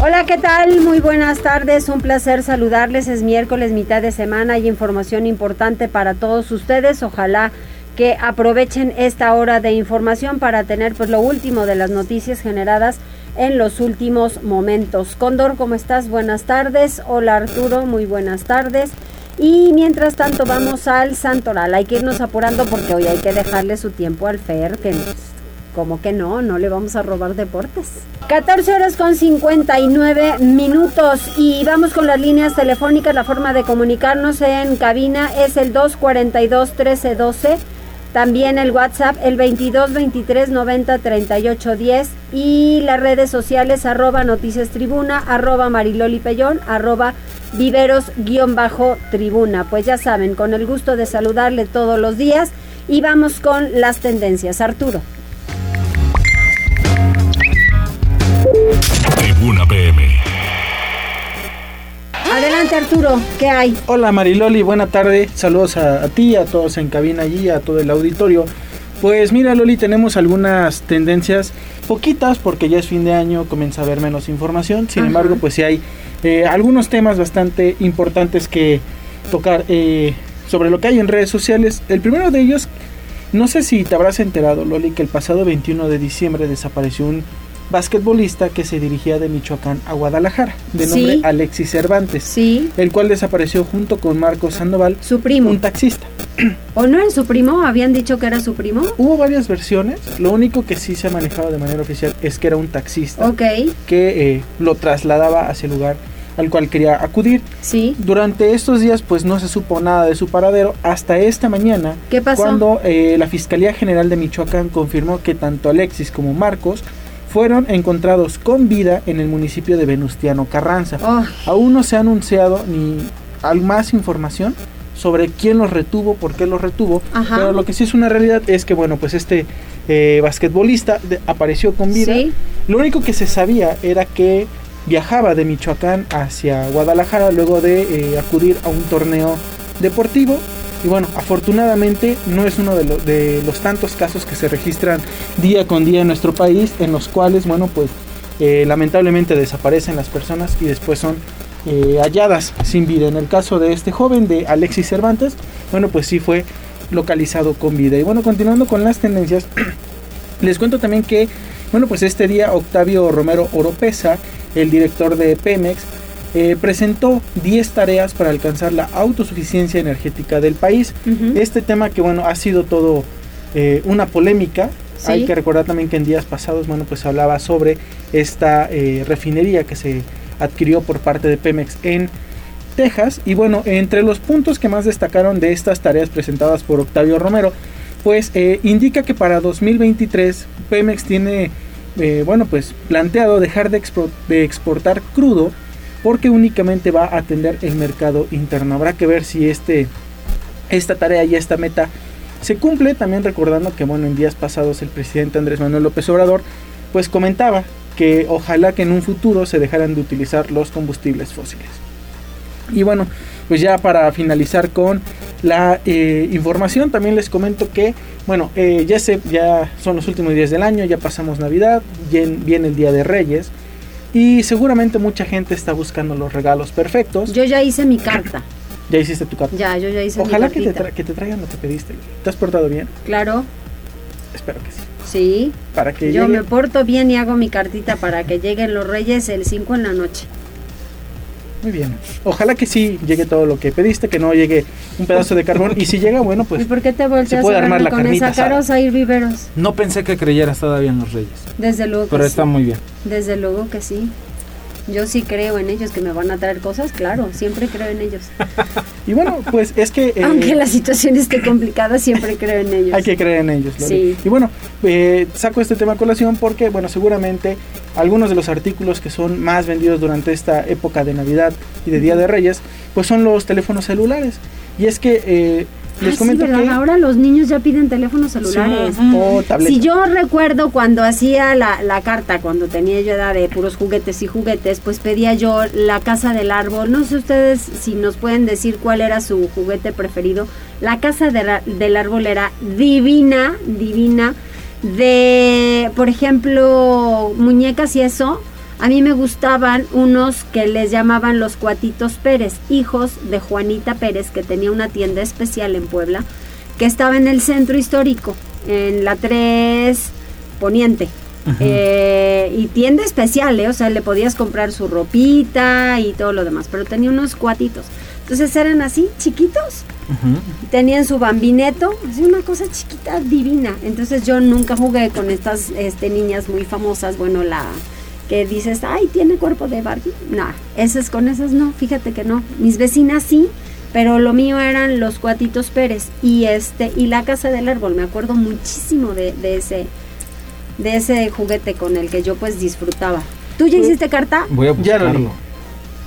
Hola, ¿qué tal? Muy buenas tardes, un placer saludarles. Es miércoles, mitad de semana y información importante para todos ustedes. Ojalá que aprovechen esta hora de información para tener pues lo último de las noticias generadas en los últimos momentos. Cóndor, ¿cómo estás? Buenas tardes. Hola Arturo, muy buenas tardes. Y mientras tanto vamos al Santoral. Hay que irnos apurando porque hoy hay que dejarle su tiempo al Fer, que como que no, no le vamos a robar deportes. 14 horas con 59 minutos y vamos con las líneas telefónicas. La forma de comunicarnos en cabina es el 242 1312 también el WhatsApp, el 22 23 90 38 10 y las redes sociales arroba noticias tribuna, arroba mariloli pellón, arroba viveros guion bajo tribuna. Pues ya saben, con el gusto de saludarle todos los días y vamos con las tendencias. Arturo. Tribuna PM. Adelante Arturo, ¿qué hay? Hola Mariloli, buena tarde. Saludos a, ti, a todos en cabina allí, a todo el auditorio. Pues mira Loli, tenemos algunas tendencias, poquitas porque ya es fin de año, comienza a haber menos información. Sin embargo, pues sí hay eh, algunos temas bastante importantes que tocar eh, sobre lo que hay en redes sociales. El primero de ellos, no sé si te habrás enterado Loli, que el pasado 21 de diciembre desapareció un basquetbolista que se dirigía de Michoacán a Guadalajara, de nombre Alexis Cervantes, sí. el cual desapareció junto con Marcos Sandoval, su primo, un taxista. ¿O no era su primo? ¿Habían dicho que era su primo? Hubo varias versiones, lo único que sí se ha manejado de manera oficial es que era un taxista que eh, lo trasladaba hacia el lugar al cual quería acudir. Sí. Durante estos días pues no se supo nada de su paradero hasta esta mañana. ¿Qué pasó? Cuando eh, la Fiscalía General de Michoacán confirmó que tanto Alexis como Marcos fueron encontrados con vida en el municipio de Venustiano Carranza. Aún no se ha anunciado ni más información sobre quién los retuvo, por qué los retuvo, pero lo que sí es una realidad es que, bueno, pues este eh, basquetbolista apareció con vida. Lo único que se sabía era que viajaba de Michoacán hacia Guadalajara luego de eh, acudir a un torneo deportivo y bueno, afortunadamente no es uno de, los tantos casos que se registran día con día en nuestro país, en los cuales, bueno, pues eh, lamentablemente desaparecen las personas y después son eh, halladas sin vida. En el caso de este joven, de Alexis Cervantes, bueno, pues sí fue localizado con vida. Y bueno, continuando con las tendencias, les cuento también que, bueno, pues este día Octavio Romero Oropesa, el director de Pemex, eh, presentó 10 tareas para alcanzar la autosuficiencia energética del país. Este tema que bueno ha sido todo eh, una polémica. Hay que recordar también que en días pasados bueno pues hablaba sobre esta eh, refinería que se adquirió por parte de Pemex en Texas y bueno entre los puntos que más destacaron de estas tareas presentadas por Octavio Romero pues indica que para 2023 Pemex tiene bueno pues planteado dejar de, de exportar crudo porque únicamente va a atender el mercado interno. Habrá que ver si este, esta tarea y esta meta se cumple. También recordando que bueno, en días pasados el presidente Andrés Manuel López Obrador pues comentaba que ojalá que en un futuro se dejaran de utilizar los combustibles fósiles. Y bueno, pues ya para finalizar con la eh, información, también les comento que, bueno, eh, ya, se, ya son los últimos días del año, ya pasamos Navidad, viene el Día de Reyes. Y seguramente mucha gente está buscando los regalos perfectos. Yo ya hice mi carta. ¿Ya hiciste tu carta? Ya, yo ya hice Ojalá mi que, te que te traigan lo que pediste. ¿Te has portado bien? Claro. Espero que sí. Sí. Para que Yo me porto bien y hago mi cartita para que lleguen los reyes el 5 en la noche. Muy bien. Ojalá que sí llegue todo lo que pediste, que no llegue un pedazo de carbón. y si llega, bueno, pues. ¿Y por qué te volteas puede armar la con esa caros a ir viveros? No pensé que creyeras todavía en los reyes. Desde luego. Pero está muy bien. Desde luego que sí. Yo sí creo en ellos que me van a traer cosas, claro, siempre creo en ellos. y bueno, pues es que... Eh, Aunque la situación esté complicada, siempre creo en ellos. Hay que creer en ellos. Sí. Y bueno, eh, saco este tema a colación porque, bueno, seguramente algunos de los artículos que son más vendidos durante esta época de Navidad y de Día de Reyes, pues son los teléfonos celulares. Y es que eh, les Ah, comento sí, ¿verdad? que... Ahora los niños ya piden teléfonos celulares. o tableta. Si yo recuerdo cuando hacía la, la carta, cuando tenía yo edad de puros juguetes y juguetes, pues pedía yo la casa del árbol. No sé ustedes si nos pueden decir cuál era su juguete preferido. La casa de del árbol era divina, divina. De, por ejemplo, muñecas y eso. A mí me gustaban unos que les llamaban los Cuatitos Pérez, hijos de Juanita Pérez, que tenía una tienda especial en Puebla, que estaba en el centro histórico, en la 3 Poniente. Eh, y tienda especial, ¿eh? o sea, le podías comprar su ropita y todo lo demás, pero tenía unos cuatitos. Entonces eran así, chiquitos, tenían su bambineto, así una cosa chiquita, divina. Entonces yo nunca jugué con estas este, niñas muy famosas, bueno, la que dices, ay, tiene cuerpo de Barbie. No, esas con esas no, fíjate que no. Mis vecinas sí, pero lo mío eran los cuatitos Pérez y este y la casa del árbol. Me acuerdo muchísimo de, de ese de ese juguete con el que yo pues disfrutaba. ¿Tú ya hiciste carta? Voy a Ya lo buscarlo.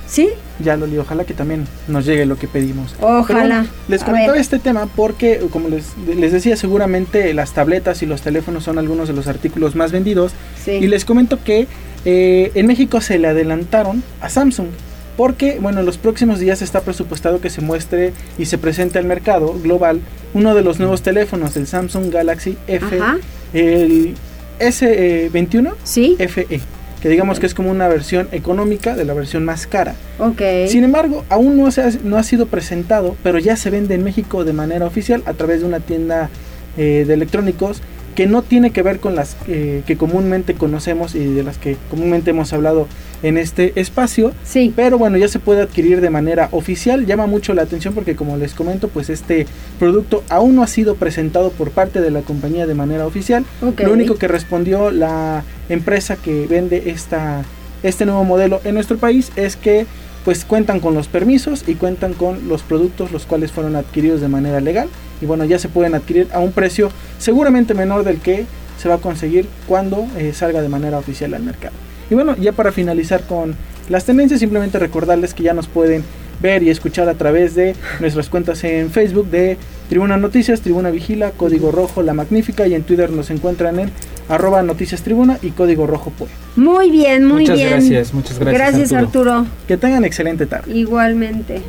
¿Sí? Ya lo leí, ojalá que también nos llegue lo que pedimos. Ojalá. Bueno, les comento este tema porque, como les, les decía, seguramente las tabletas y los teléfonos son algunos de los artículos más vendidos. Sí. Y les comento que eh, en México se le adelantaron a Samsung. Porque, bueno, en los próximos días está presupuestado que se muestre y se presente al mercado global uno de los nuevos teléfonos, el Samsung Galaxy F, Ajá. el S21 ¿Sí? FE, que digamos que es como una versión económica de la versión más cara. Ok. Sin embargo, aún no, se ha, no ha sido presentado, pero ya se vende en México de manera oficial a través de una tienda eh, de electrónicos que no tiene que ver con las eh, que comúnmente conocemos y de las que comúnmente hemos hablado en este espacio. Sí. Pero bueno, ya se puede adquirir de manera oficial. Llama mucho la atención porque como les comento, pues este producto aún no ha sido presentado por parte de la compañía de manera oficial. Lo único que respondió la empresa que vende esta, este nuevo modelo en nuestro país es que pues cuentan con los permisos y cuentan con los productos los cuales fueron adquiridos de manera legal y bueno ya se pueden adquirir a un precio seguramente menor del que se va a conseguir cuando eh, salga de manera oficial al mercado. Y bueno, ya para finalizar con las tendencias, simplemente recordarles que ya nos pueden ver y escuchar a través de nuestras cuentas en Facebook de Tribuna Noticias, Tribuna Vigila, Código Rojo La Magnífica y en Twitter nos encuentran en arroba Noticias Tribuna y Código Rojo Pue. Muy bien, muy Muchas bien. gracias, muchas gracias, Gracias, Arturo. Arturo. Que tengan excelente tarde. Igualmente.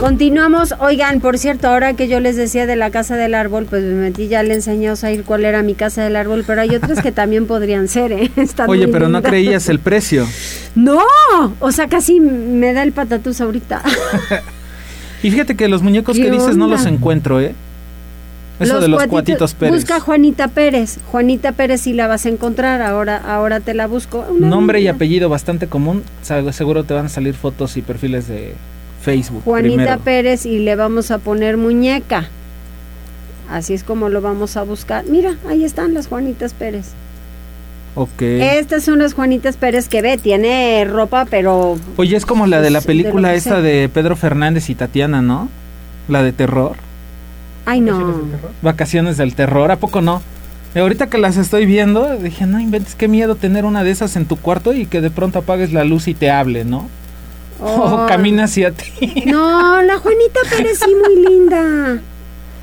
Continuamos, oigan, por cierto, ahora que yo les decía de la casa del árbol, pues me metí ya le enseñé a Osair cuál era mi casa del árbol, pero hay otras que también podrían ser, ¿eh? Están Oye, pero no creías el precio. No, o sea, casi me da el patatús ahorita. Y fíjate que los muñecos ¿Qué que dices no los encuentro, ¿eh? Eso de los cuatitos Pérez. Busca Juanita Pérez. Juanita Pérez sí la vas a encontrar, ahora ahora te la busco. Una Nombre y apellido bastante común. Seguro te van a salir fotos y perfiles de Facebook. Juanita primero. Pérez y le vamos a poner muñeca. Así es como lo vamos a buscar. Mira, ahí están las Juanitas Pérez. Ok. Estas son las Juanitas Pérez que ve, tiene ropa, pero Oye, es como la de la de película esta sea. de Pedro Fernández y Tatiana, ¿no? La de terror. ay no. Vacaciones del terror, ¿a poco no? Y ahorita que las estoy viendo, dije, no inventes, qué miedo tener una de esas en tu cuarto y que de pronto apagues la luz y te hable, ¿no? O Ay. camina hacia ti. No, la Juanita Pérez sí muy linda.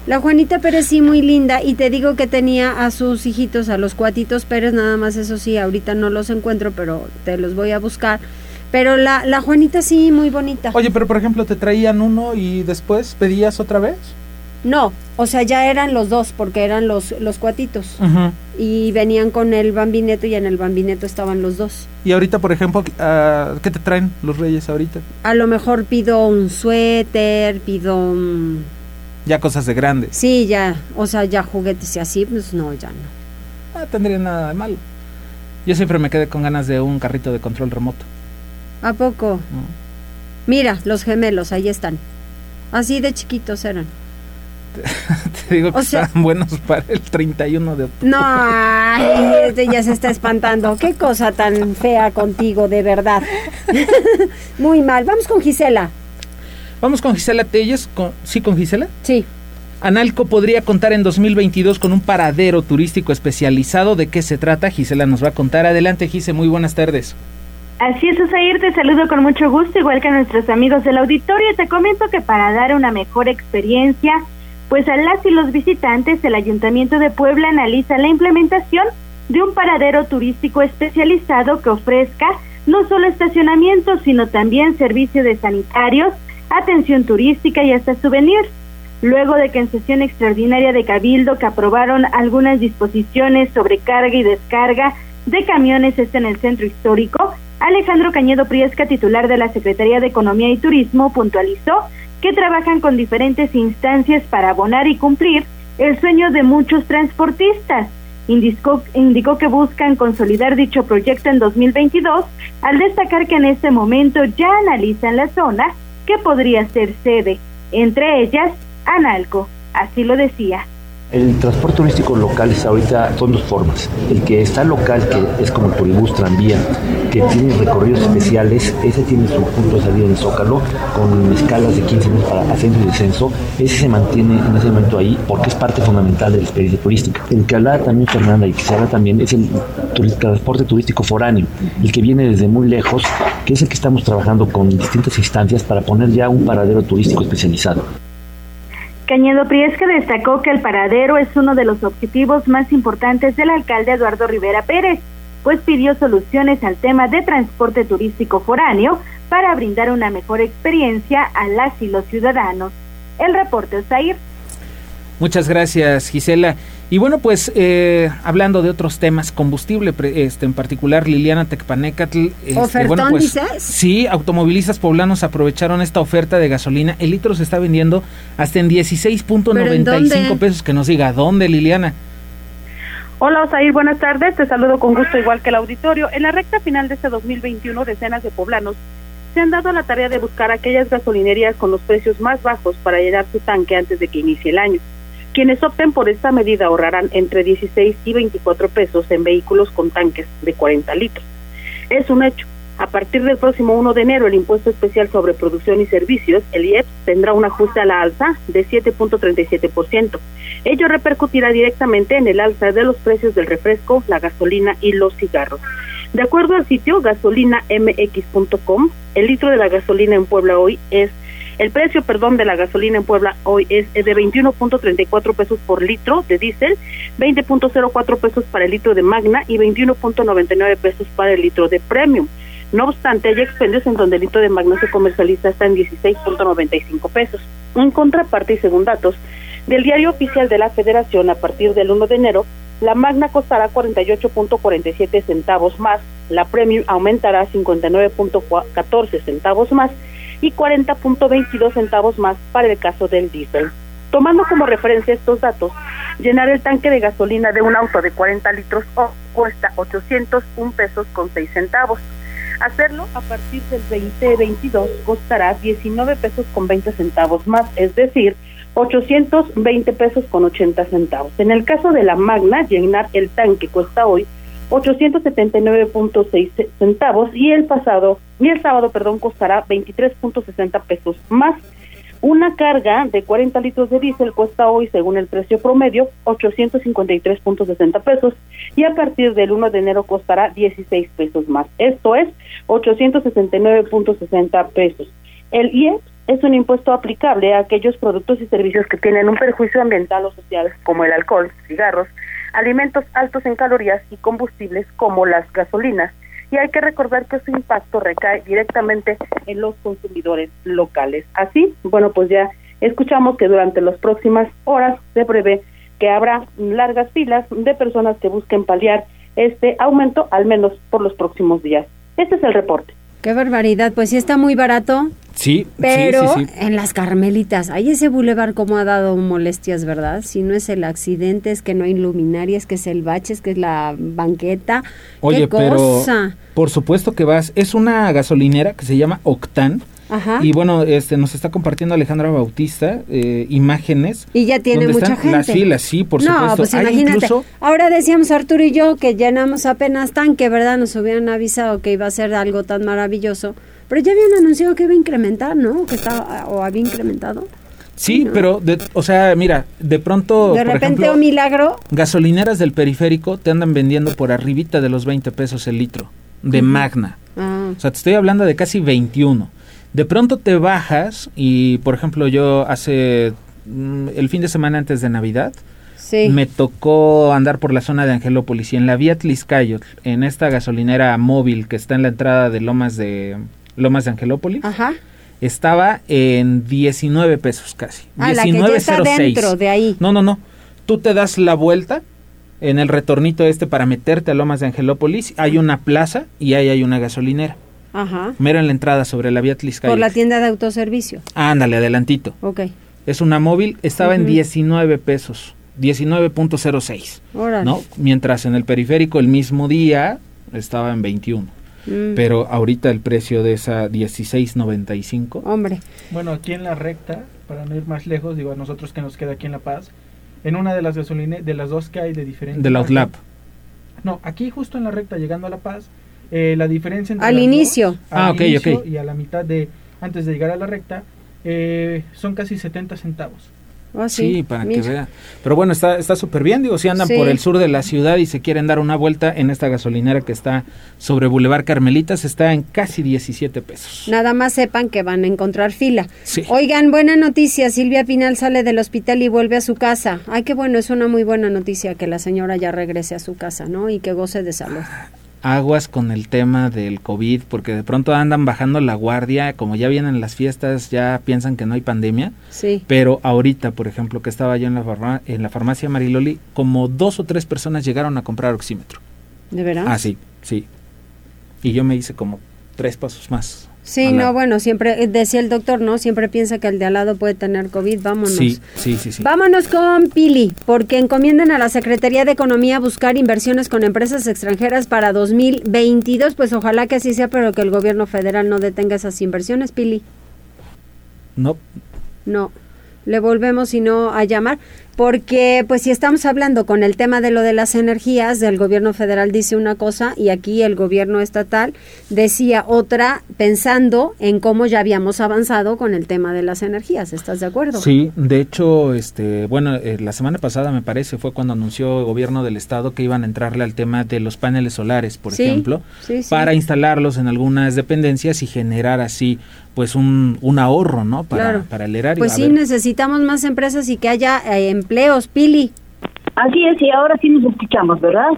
La Juanita Pérez sí muy linda y te digo que tenía a sus hijitos, a los cuatitos Pérez, nada más eso sí, ahorita no los encuentro, pero te los voy a buscar. Pero la, la Juanita sí muy bonita. Oye, pero por ejemplo, te traían uno y después pedías otra vez. No, o sea, ya eran los dos porque eran los, los cuatitos y venían con el bambineto y en el bambineto estaban los dos. Y ahorita, por ejemplo, ah, ¿qué te traen los reyes ahorita? A lo mejor pido un suéter, pido... un- Ya cosas de grandes. Sí, ya, o sea, ya juguetes y así, pues no, ya no. No tendría nada de malo. Yo siempre me quedé con ganas de un carrito de control remoto. ¿A poco? ¿no? Mira, los gemelos, ahí están. Así de chiquitos eran. Te digo que O sea- están buenos para el 31 de octubre. No, ay, este ya se está espantando. Qué cosa tan fea contigo, de verdad. Muy mal. Vamos con Gisela. Vamos con Gisela Telles. Con, ¿Sí, con Gisela? Sí. Analco podría contar en 2022 con un paradero turístico especializado. ¿De qué se trata? Gisela nos va a contar. Adelante, Gise, muy buenas tardes. Así es, Osair, te saludo con mucho gusto, igual que a nuestros amigos del auditorio. Te comento que para dar una mejor experiencia, pues a las y los visitantes, el Ayuntamiento de Puebla analiza la implementación de un paradero turístico especializado que ofrezca no solo estacionamiento, sino también servicio de sanitarios, atención turística y hasta souvenirs. Luego de que en sesión extraordinaria de Cabildo que aprobaron algunas disposiciones sobre carga y descarga de camiones este en el centro histórico, Alejandro Cañedo Priesca, titular de la Secretaría de Economía y Turismo, puntualizó que trabajan con diferentes instancias para abonar y cumplir el sueño de muchos transportistas. Indicó, indicó que buscan consolidar dicho proyecto en 2022 al destacar que en este momento ya analizan la zona que podría ser sede, entre ellas Analco. Así lo decía. El transporte turístico local está ahorita son dos formas. El que está local, que es como el turibús tranvía, que tiene recorridos especiales, ese tiene su punto de salida en Zócalo, con escalas de 15 minutos para ascenso y descenso. Ese se mantiene en ese momento ahí porque es parte fundamental de la experiencia turística. El que habla también Fernanda y que se habla también es el transporte turístico foráneo, el que viene desde muy lejos, que es el que estamos trabajando con distintas instancias para poner ya un paradero turístico especializado. Cañedo Priesca destacó que el paradero es uno de los objetivos más importantes del alcalde Eduardo Rivera Pérez, pues pidió soluciones al tema de transporte turístico foráneo para brindar una mejor experiencia a las y los ciudadanos. El reporte Osair. Muchas gracias, Gisela. Y bueno, pues eh, hablando de otros temas, combustible, este, en particular Liliana Tecpanecatl. Este, bueno, pues, dices? Sí, automovilistas poblanos aprovecharon esta oferta de gasolina. El litro se está vendiendo hasta en 16.95 pesos. Que nos diga, ¿dónde, Liliana? Hola Osair, buenas tardes. Te saludo con gusto igual que el auditorio. En la recta final de este 2021, decenas de poblanos se han dado la tarea de buscar aquellas gasolinerías con los precios más bajos para llenar su tanque antes de que inicie el año. Quienes opten por esta medida ahorrarán entre 16 y 24 pesos en vehículos con tanques de 40 litros. Es un hecho. A partir del próximo 1 de enero, el impuesto especial sobre producción y servicios, el IEPS, tendrá un ajuste a la alza de 7.37%. Ello repercutirá directamente en el alza de los precios del refresco, la gasolina y los cigarros. De acuerdo al sitio gasolinamx.com, el litro de la gasolina en Puebla hoy es el precio, perdón, de la gasolina en Puebla hoy es de 21.34 pesos por litro de diésel, 20.04 pesos para el litro de Magna y 21.99 pesos para el litro de Premium. No obstante, hay expendios en donde el litro de Magna se comercializa hasta en 16.95 pesos. En contraparte y según datos del diario oficial de la Federación, a partir del 1 de enero, la Magna costará 48.47 centavos más, la Premium aumentará 59.14 centavos más y 40.22 centavos más para el caso del diésel. Tomando como referencia estos datos, llenar el tanque de gasolina de un auto de 40 litros cuesta 801 pesos con 6 centavos. Hacerlo a partir del 2022 costará 19 pesos con 20 centavos más, es decir, 820 pesos con 80 centavos. En el caso de la Magna, llenar el tanque cuesta hoy 879.6 centavos y el pasado y el sábado, perdón, costará 23.60 pesos más. Una carga de 40 litros de diésel cuesta hoy, según el precio promedio, 853.60 pesos y a partir del 1 de enero costará 16 pesos más. Esto es 869.60 pesos. El IEPS es un impuesto aplicable a aquellos productos y servicios que tienen un perjuicio ambiental o social, como el alcohol, cigarros, alimentos altos en calorías y combustibles como las gasolinas. Y hay que recordar que su impacto recae directamente en los consumidores locales. Así, bueno, pues ya escuchamos que durante las próximas horas se prevé que habrá largas filas de personas que busquen paliar este aumento, al menos por los próximos días. Este es el reporte. Qué barbaridad, pues sí está muy barato. Sí, pero sí, sí, en las Carmelitas, hay ese bulevar como ha dado molestias, ¿verdad? Si no es el accidente, es que no hay luminarias, que es el bache, es que es la banqueta. Oye, ¿Qué pero por supuesto que vas. Es una gasolinera que se llama Octan. Ajá. Y bueno, este nos está compartiendo Alejandra Bautista eh, imágenes. Y ya tiene mucha están gente. Las filas, sí, por no, supuesto. pues Hay incluso Ahora decíamos Arturo y yo que llenamos apenas tanque, ¿verdad? Nos hubieran avisado que iba a ser algo tan maravilloso. Pero ya habían anunciado que iba a incrementar, ¿no? Que estaba, o había incrementado. Sí, ¿no? pero, de, o sea, mira, de pronto, de por repente, ejemplo, un milagro. gasolineras del periférico te andan vendiendo por arribita de los 20 pesos el litro de Magna. Ah, O sea, te estoy hablando de casi 21. De pronto te bajas y, por ejemplo, yo hace mm, el fin de semana antes de Navidad, me tocó andar por la zona de Angelópolis y en la vía Tliscayo, en esta gasolinera móvil que está en la entrada de Lomas de Lomas de Angelópolis. Estaba en 19 pesos casi. Ah, 19.06. dentro de ahí. No, no, no. Tú te das la vuelta en el retornito este para meterte a Lomas de Angelópolis. Hay una plaza y ahí hay una gasolinera. Ajá. Mero en la entrada sobre la vía Tliscayo. Por la tienda de autoservicio. Ándale, adelantito. Ok. Es una móvil, estaba en 19 pesos. 19.06, ¿no? Mientras en el periférico el mismo día estaba en 21. Mm. Pero ahorita el precio de esa 16.95. Hombre. Bueno, aquí en la recta, para no ir más lejos, digo a nosotros que nos queda aquí en La Paz, en una de las gasolineras, de las dos que hay de diferente. De la Outlap. No, aquí justo en la recta llegando a La Paz, eh, la diferencia entre. Al inicio. ah, ok, ok. Y a la mitad de. Antes de llegar a la recta, eh, son casi 70 centavos. Ah, sí, para que vea. Pero bueno, está está súper bien. Digo, si andan por el sur de la ciudad y se quieren dar una vuelta en esta gasolinera que está sobre Boulevard Carmelitas, está en casi 17 pesos. Nada más sepan que van a encontrar fila. Oigan, buena noticia. Silvia Pinal sale del hospital y vuelve a su casa. Ay, qué bueno, es una muy buena noticia que la señora ya regrese a su casa, ¿no? Y que goce de salud aguas con el tema del COVID, porque de pronto andan bajando la guardia, como ya vienen las fiestas, ya piensan que no hay pandemia. Sí. Pero ahorita, por ejemplo, que estaba yo en la, en la farmacia Mariloli, como dos o tres personas llegaron a comprar oxímetro. ¿De verdad? Ah, sí, sí. Y yo me hice como tres pasos más. Sí, no, bueno, siempre eh, decía el doctor, ¿no? Siempre piensa que el de al lado puede tener COVID, vámonos. Sí, sí, sí, sí. Vámonos con Pili, porque encomiendan a la Secretaría de Economía buscar inversiones con empresas extranjeras para 2022, pues ojalá que así sea, pero que el gobierno federal no detenga esas inversiones, Pili. No. No. Le volvemos, si no, a llamar porque pues si estamos hablando con el tema de lo de las energías, el gobierno federal dice una cosa y aquí el gobierno estatal decía otra pensando en cómo ya habíamos avanzado con el tema de las energías, ¿estás de acuerdo? Sí, de hecho, este, bueno, eh, la semana pasada me parece fue cuando anunció el gobierno del estado que iban a entrarle al tema de los paneles solares, por ejemplo, para instalarlos en algunas dependencias y generar así pues un, un ahorro, ¿no? Para, para el erario. Pues sí, necesitamos más empresas y que haya eh, empleos, Pili. Así es, y ahora sí nos escuchamos, ¿verdad?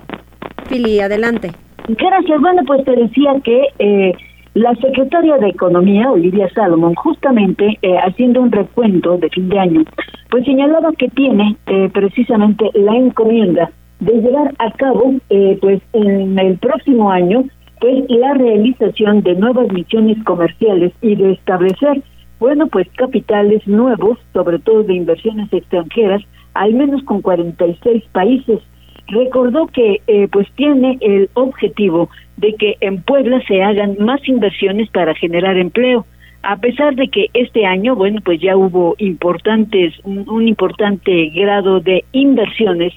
Pili, adelante. Gracias. Bueno, pues te decía que eh, la secretaria de Economía, Olivia Salomón, justamente eh, haciendo un recuento de fin de año, pues señalaba que tiene eh, precisamente la encomienda de llevar a cabo, pues en el próximo año, pues la realización de nuevas misiones comerciales y de establecer, bueno, pues capitales nuevos, sobre todo de inversiones extranjeras, al menos con 46 países. Recordó que eh, pues tiene el objetivo de que en Puebla se hagan más inversiones para generar empleo. A pesar de que este año, bueno, pues ya hubo importantes, un, importante grado de inversiones,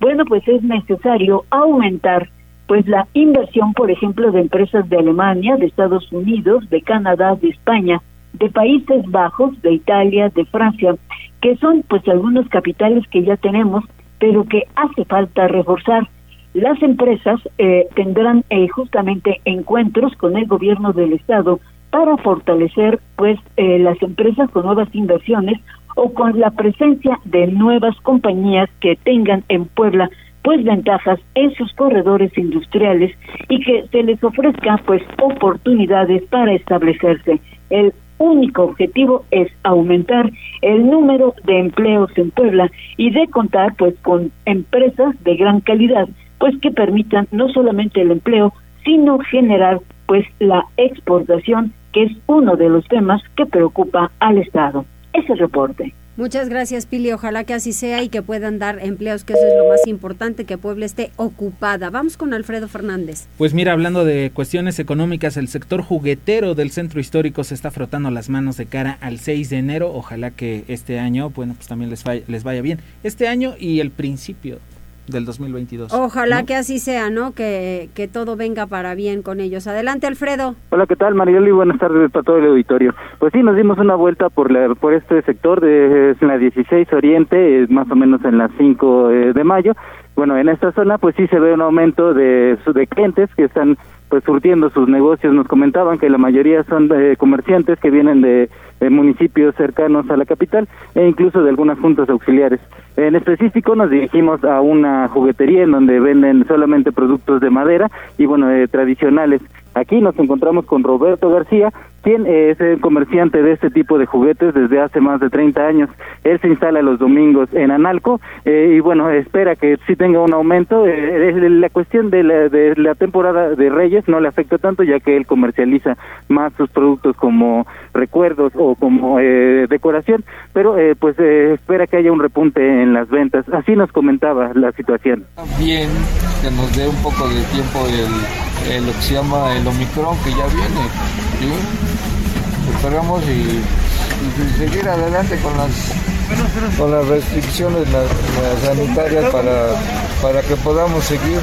bueno, pues es necesario aumentar pues la inversión, por ejemplo, de empresas de Alemania, de Estados Unidos, de Canadá, de España, de Países Bajos, de Italia, de Francia, que son pues algunos capitales que ya tenemos, pero que hace falta reforzar. Las empresas eh, tendrán eh, justamente encuentros con el gobierno del estado para fortalecer pues eh, las empresas con nuevas inversiones o con la presencia de nuevas compañías que tengan en Puebla pues ventajas en sus corredores industriales y que se les ofrezca pues oportunidades para establecerse. El único objetivo es aumentar el número de empleos en Puebla y de contar pues con empresas de gran calidad, pues que permitan no solamente el empleo, sino generar pues la exportación, que es uno de los temas que preocupa al Estado. Ese reporte. Muchas gracias, Pili. Ojalá que así sea y que puedan dar empleos, que eso es lo más importante, que Puebla esté ocupada. Vamos con Alfredo Fernández. Pues mira, hablando de cuestiones económicas, el sector juguetero del centro histórico se está frotando las manos de cara al 6 de enero. Ojalá que este año, bueno, pues también les les vaya bien. Este año y el principio del 2022. Ojalá que así sea, ¿no? Que, que todo venga para bien con ellos. Adelante, Alfredo. Hola, ¿qué tal, Marieli? Buenas tardes para todo el auditorio. Pues sí, nos dimos una vuelta por la, por este sector de la 16 Oriente, más o menos en las 5 eh, de mayo, bueno, en esta zona pues sí se ve un aumento de, de clientes que están pues surtiendo sus negocios. Nos comentaban que la mayoría son de comerciantes que vienen de, municipios cercanos a la capital e incluso de algunas juntas auxiliares. En específico nos dirigimos a una juguetería en donde venden solamente productos de madera y bueno, eh, tradicionales. Aquí nos encontramos con Roberto García, quien es el comerciante de este tipo de juguetes desde hace más de 30 años. Él se instala los domingos en Analco eh, y bueno, espera que sí tenga un aumento. Eh, la cuestión de la, de la temporada de Reyes no le afecta tanto ya que él comercializa más sus productos como recuerdos o como eh, decoración, pero pues espera que haya un repunte en las ventas. Así nos comentaba la situación. Bien, que nos dé un poco de tiempo el, lo que se llama el Omicron que ya viene. Esperamos y, seguir adelante con las, con las restricciones sanitarias para, para que podamos seguir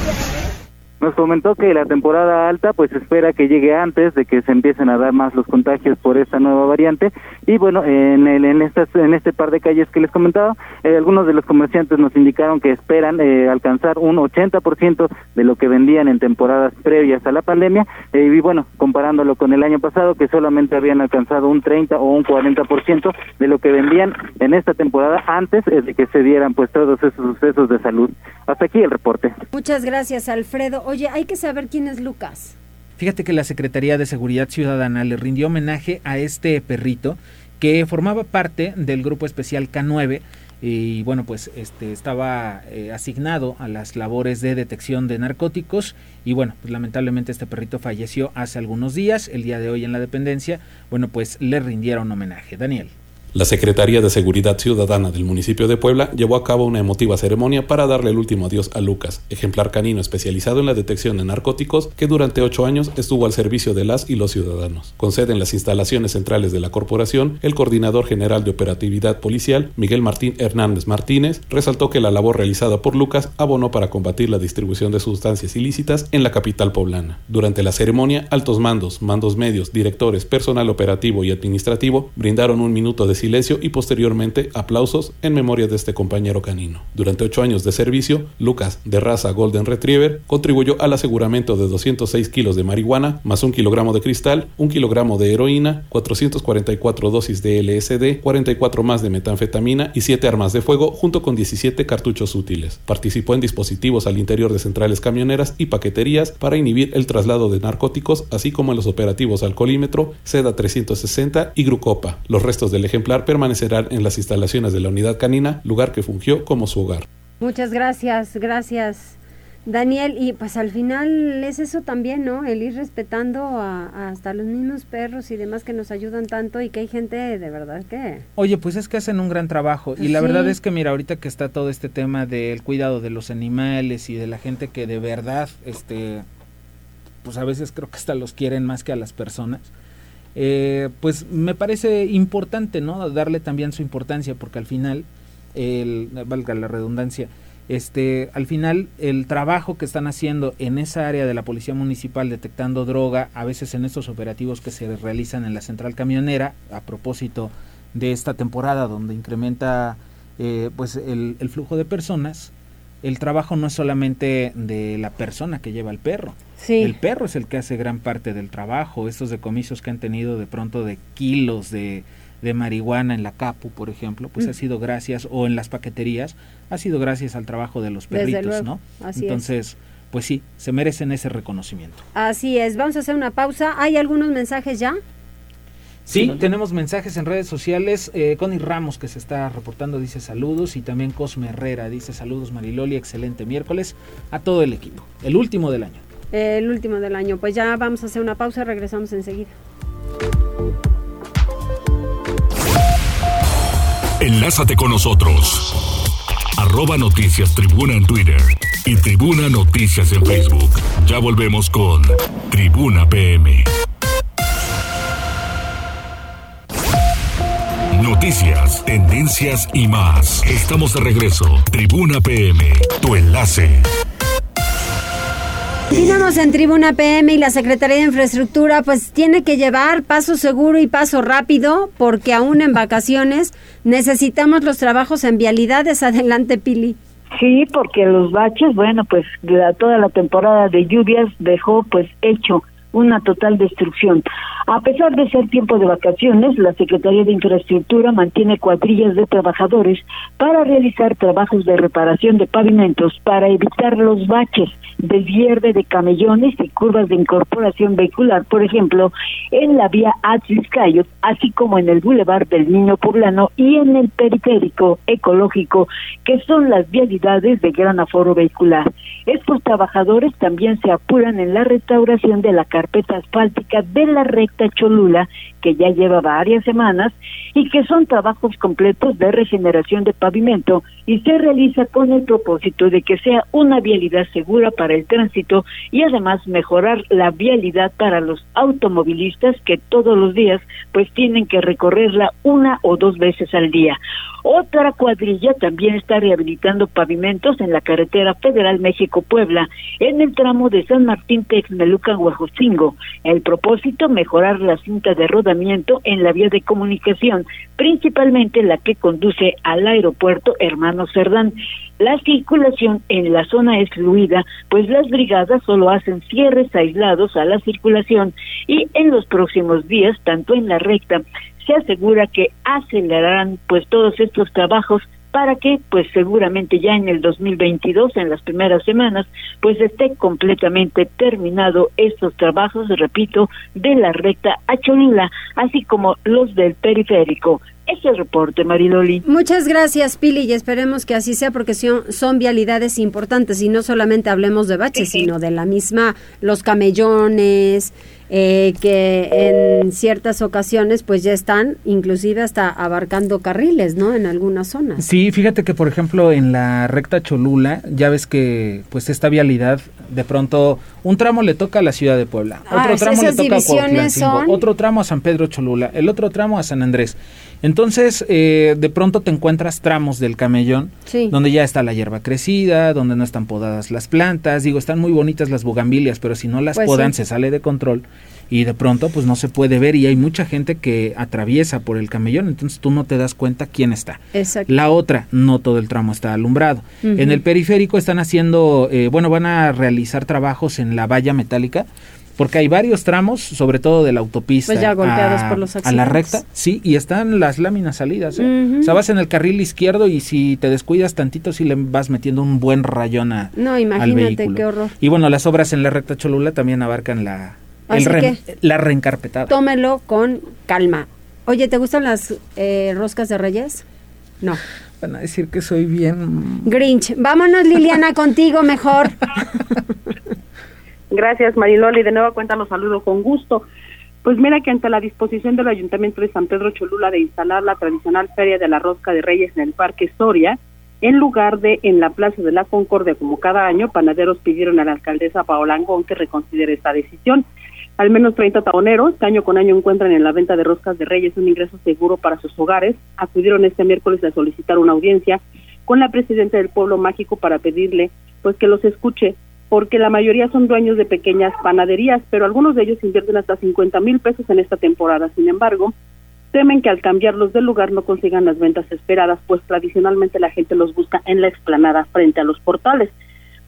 nos comentó que la temporada alta pues espera que llegue antes de que se empiecen a dar más los contagios por esta nueva variante. Y bueno en el, en estas en este par de calles que les comentaba eh, algunos de los comerciantes nos indicaron que esperan eh, alcanzar un 80% de lo que vendían en temporadas previas a la pandemia. Eh, y bueno comparándolo con el año pasado que solamente habían alcanzado un 30 o un 40% de lo que vendían en esta temporada antes de que se dieran pues todos esos sucesos de salud. Hasta aquí el reporte. Muchas gracias Alfredo Oye, hay que saber quién es Lucas. Fíjate que la Secretaría de Seguridad Ciudadana le rindió homenaje a este perrito que formaba parte del grupo especial K9 y bueno pues este estaba eh, asignado a las labores de detección de narcóticos y bueno pues lamentablemente este perrito falleció hace algunos días el día de hoy en la dependencia. Bueno pues le rindieron homenaje. Daniel la Secretaría de Seguridad Ciudadana del municipio de Puebla llevó a cabo una emotiva ceremonia para darle el último adiós a Lucas, ejemplar canino especializado en la detección de narcóticos que durante ocho años estuvo al servicio de las y los ciudadanos. Con sede en las instalaciones centrales de la corporación, el coordinador general de operatividad policial, Miguel Martín Hernández Martínez, resaltó que la labor realizada por Lucas abonó para combatir la distribución de sustancias ilícitas en la capital poblana. Durante la ceremonia, altos mandos, mandos medios, directores, personal operativo y administrativo brindaron un minuto de silencio y posteriormente aplausos en memoria de este compañero canino. Durante ocho años de servicio, Lucas, de raza Golden Retriever, contribuyó al aseguramiento de 206 kilos de marihuana, más un kilogramo de cristal, un kilogramo de heroína, 444 dosis de LSD, 44 más de metanfetamina y 7 armas de fuego, junto con 17 cartuchos útiles. Participó en dispositivos al interior de centrales camioneras y paqueterías para inhibir el traslado de narcóticos, así como en los operativos alcoholímetro, SEDA 360 y Grucopa. Los restos del ejemplar permanecerán en las instalaciones de la unidad canina, lugar que fungió como su hogar. Muchas gracias, gracias. Daniel, y pues al final es eso también, ¿no? El ir respetando a, hasta los mismos perros y demás que nos ayudan tanto y que hay gente de verdad que... Oye, pues es que hacen un gran trabajo y la verdad es que mira, ahorita que está todo este tema del cuidado de los animales y de la gente que de verdad, este, pues a veces creo que hasta los quieren más que a las personas eh, pues me parece importante, ¿no? Darle también su importancia, porque al final, el, valga la redundancia, este, al final el trabajo que están haciendo en esa área de la policía municipal detectando droga, a veces en estos operativos que se realizan en la central camionera, a propósito de esta temporada donde incrementa eh, pues el, el flujo de personas, el trabajo no es solamente de la persona que lleva el perro. El perro es el que hace gran parte del trabajo. Estos decomisos que han tenido de pronto de kilos de, de marihuana en la Capu, por ejemplo, pues ha mm. sido gracias, o en las paqueterías, ha sido gracias al trabajo de los perritos, ¿no? Entonces, pues sí, se merecen ese reconocimiento. Así es. Vamos a hacer una pausa. ¿Hay algunos mensajes ya? Sí, tenemos mensajes en redes sociales. Eh, Connie Ramos que se está reportando dice saludos y también Cosme Herrera dice saludos Mariloli, excelente miércoles a todo el equipo. El último del año. el último del año. Pues ya vamos a hacer una pausa, regresamos enseguida. Enlázate con nosotros. Arroba Noticias Tribuna en Twitter y Tribuna Noticias en Facebook. Ya volvemos con Tribuna PM. Noticias, tendencias y más. Estamos de regreso. Tribuna PM, tu enlace. Continuamos en Tribuna PM y la Secretaría de Infraestructura pues tiene que llevar paso seguro y paso rápido porque aún en vacaciones necesitamos los trabajos en vialidades. Adelante, Pili. Sí, porque los baches, bueno, pues toda la temporada de lluvias dejó pues hecho una total destrucción. A pesar de ser tiempo de vacaciones, la Secretaría de Infraestructura mantiene cuadrillas de trabajadores para realizar trabajos de reparación de pavimentos para evitar los baches, desvierde de camellones y curvas de incorporación vehicular, por ejemplo, en la vía Atliscayot, así como en el Boulevard del Niño Poblano y en el periférico ecológico, que son las vialidades de gran aforo vehicular. Estos trabajadores también se apuran en la restauración de la carpeta asfáltica de la recta Cholula, que ya lleva varias semanas, y que son trabajos completos de regeneración de pavimento y se realiza con el propósito de que sea una vialidad segura para el tránsito y además mejorar la vialidad para los automovilistas que todos los días pues tienen que recorrerla una o dos veces al día. Otra cuadrilla también está rehabilitando pavimentos en la carretera federal México-Puebla, en el tramo de San Martín Texmelucan Huajotzingo. El propósito, mejorar la cinta de rodamiento en la vía de comunicación, principalmente la que conduce al aeropuerto Hermano Cerdán. La circulación en la zona es fluida, pues las brigadas solo hacen cierres aislados a la circulación y en los próximos días, tanto en la recta se asegura que acelerarán pues todos estos trabajos para que pues seguramente ya en el 2022 en las primeras semanas pues esté completamente terminado estos trabajos repito de la recta a Cholula así como los del periférico ese es el reporte, Mariloli. Muchas gracias, Pili, y esperemos que así sea porque son, son vialidades importantes y no solamente hablemos de baches, sino de la misma, los camellones, eh, que en ciertas ocasiones pues ya están inclusive hasta abarcando carriles, ¿no? En algunas zonas. Sí, fíjate que por ejemplo en la recta Cholula ya ves que pues esta vialidad de pronto un tramo le toca a la ciudad de Puebla, ah, otro tramo le toca a otro tramo a San Pedro Cholula, el otro tramo a San Andrés. Entonces, eh, de pronto te encuentras tramos del camellón donde ya está la hierba crecida, donde no están podadas las plantas. Digo, están muy bonitas las bugambilias, pero si no las pues podan se sale de control y de pronto pues no se puede ver y hay mucha gente que atraviesa por el camellón, entonces tú no te das cuenta quién está. Exacto. La otra, no todo el tramo está alumbrado. En el periférico están haciendo, eh, bueno, van a realizar trabajos en la valla metálica porque hay varios tramos, sobre todo de la autopista pues ya golpeados a, por los a la recta, sí, y están las láminas salidas. ¿eh? O sea, vas en el carril izquierdo y si te descuidas tantito, sí le vas metiendo un buen rayón a, no, imagínate, qué horror. Y bueno, las obras en la recta Cholula también abarcan la, la reencarpetada. Tómelo con calma. Oye, ¿te gustan las eh, roscas de reyes? No. Van a decir que soy bien... Grinch. Vámonos, Liliana, contigo mejor. Gracias, Mariloli. De nuevo cuenta los saludo con gusto. Pues mira que ante la disposición del Ayuntamiento de San Pedro Cholula de instalar la tradicional Feria de la Rosca de Reyes en el Parque Soria, en lugar de en la Plaza de la Concordia como cada año, panaderos pidieron a la alcaldesa Paola Angón que reconsidere esta decisión. Al menos 30 taoneros que año con año encuentran en la venta de roscas de reyes un ingreso seguro para sus hogares, acudieron este miércoles a solicitar una audiencia con la presidenta del pueblo mágico para pedirle pues que los escuche porque la mayoría son dueños de pequeñas panaderías, pero algunos de ellos invierten hasta 50 mil pesos en esta temporada. Sin embargo, temen que al cambiarlos de lugar no consigan las ventas esperadas, pues tradicionalmente la gente los busca en la explanada frente a los portales.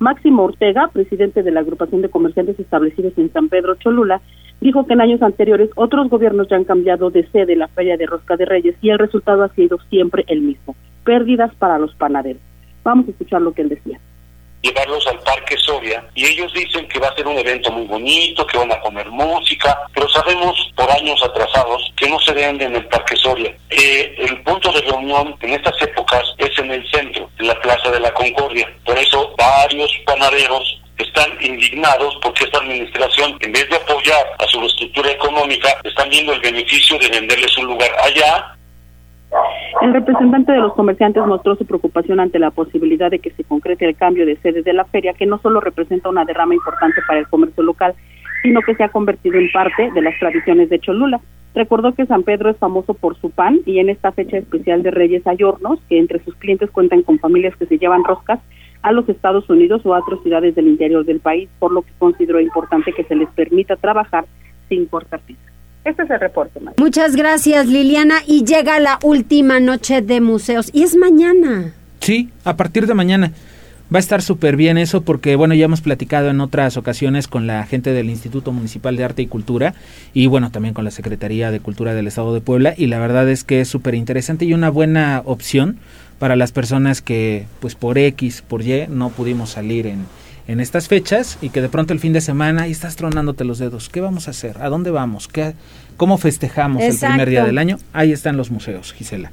Máximo Ortega, presidente de la agrupación de comerciantes establecidos en San Pedro Cholula, dijo que en años anteriores otros gobiernos ya han cambiado de sede la Feria de Rosca de Reyes y el resultado ha sido siempre el mismo, pérdidas para los panaderos. Vamos a escuchar lo que él decía llevarlos al Parque Soria y ellos dicen que va a ser un evento muy bonito, que van a poner música, pero sabemos por años atrasados que no se vende en el Parque Soria. Eh, el punto de reunión en estas épocas es en el centro, en la Plaza de la Concordia. Por eso varios panaderos están indignados porque esta administración, en vez de apoyar a su estructura económica, están viendo el beneficio de venderles un lugar allá el representante de los comerciantes mostró su preocupación ante la posibilidad de que se concrete el cambio de sede de la feria, que no solo representa una derrama importante para el comercio local, sino que se ha convertido en parte de las tradiciones de Cholula. Recordó que San Pedro es famoso por su pan y en esta fecha especial de Reyes hay que entre sus clientes cuentan con familias que se llevan roscas a los Estados Unidos o a otras ciudades del interior del país, por lo que consideró importante que se les permita trabajar sin cortar este es el reporte. Muchas gracias, Liliana. Y llega la última noche de museos. Y es mañana. Sí, a partir de mañana. Va a estar súper bien eso porque, bueno, ya hemos platicado en otras ocasiones con la gente del Instituto Municipal de Arte y Cultura y, bueno, también con la Secretaría de Cultura del Estado de Puebla y la verdad es que es súper interesante y una buena opción para las personas que, pues por X, por Y, no pudimos salir en, en estas fechas y que de pronto el fin de semana y estás tronándote los dedos. ¿Qué vamos a hacer? ¿A dónde vamos? ¿Qué, ¿Cómo festejamos el primer día del año? Ahí están los museos, Gisela.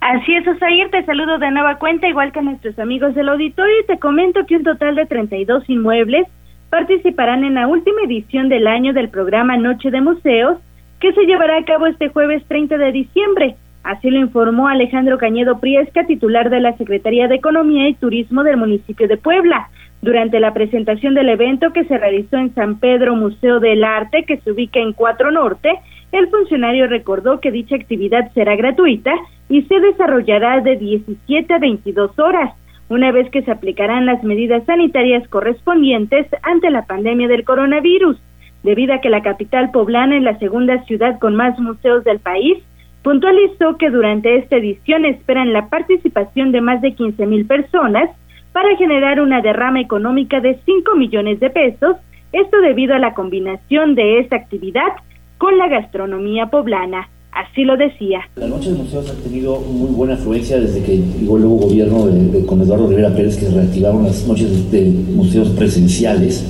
Así es, Osair, te saludo de nueva cuenta, igual que a nuestros amigos del auditorio, y te comento que un total de 32 inmuebles participarán en la última edición del año del programa Noche de Museos, que se llevará a cabo este jueves 30 de diciembre. Así lo informó Alejandro Cañedo Priesca, titular de la Secretaría de Economía y Turismo del municipio de Puebla. Durante la presentación del evento que se realizó en San Pedro Museo del Arte, que se ubica en Cuatro Norte, el funcionario recordó que dicha actividad será gratuita y se desarrollará de 17 a 22 horas, una vez que se aplicarán las medidas sanitarias correspondientes ante la pandemia del coronavirus. Debido a que la capital poblana es la segunda ciudad con más museos del país, puntualizó que durante esta edición esperan la participación de más de 15 mil personas para generar una derrama económica de 5 millones de pesos, esto debido a la combinación de esta actividad con la gastronomía poblana. Así lo decía. La Noche de Museos ha tenido muy buena afluencia desde que llegó el nuevo gobierno de, con Eduardo Rivera Pérez que reactivaron las noches de, museos presenciales.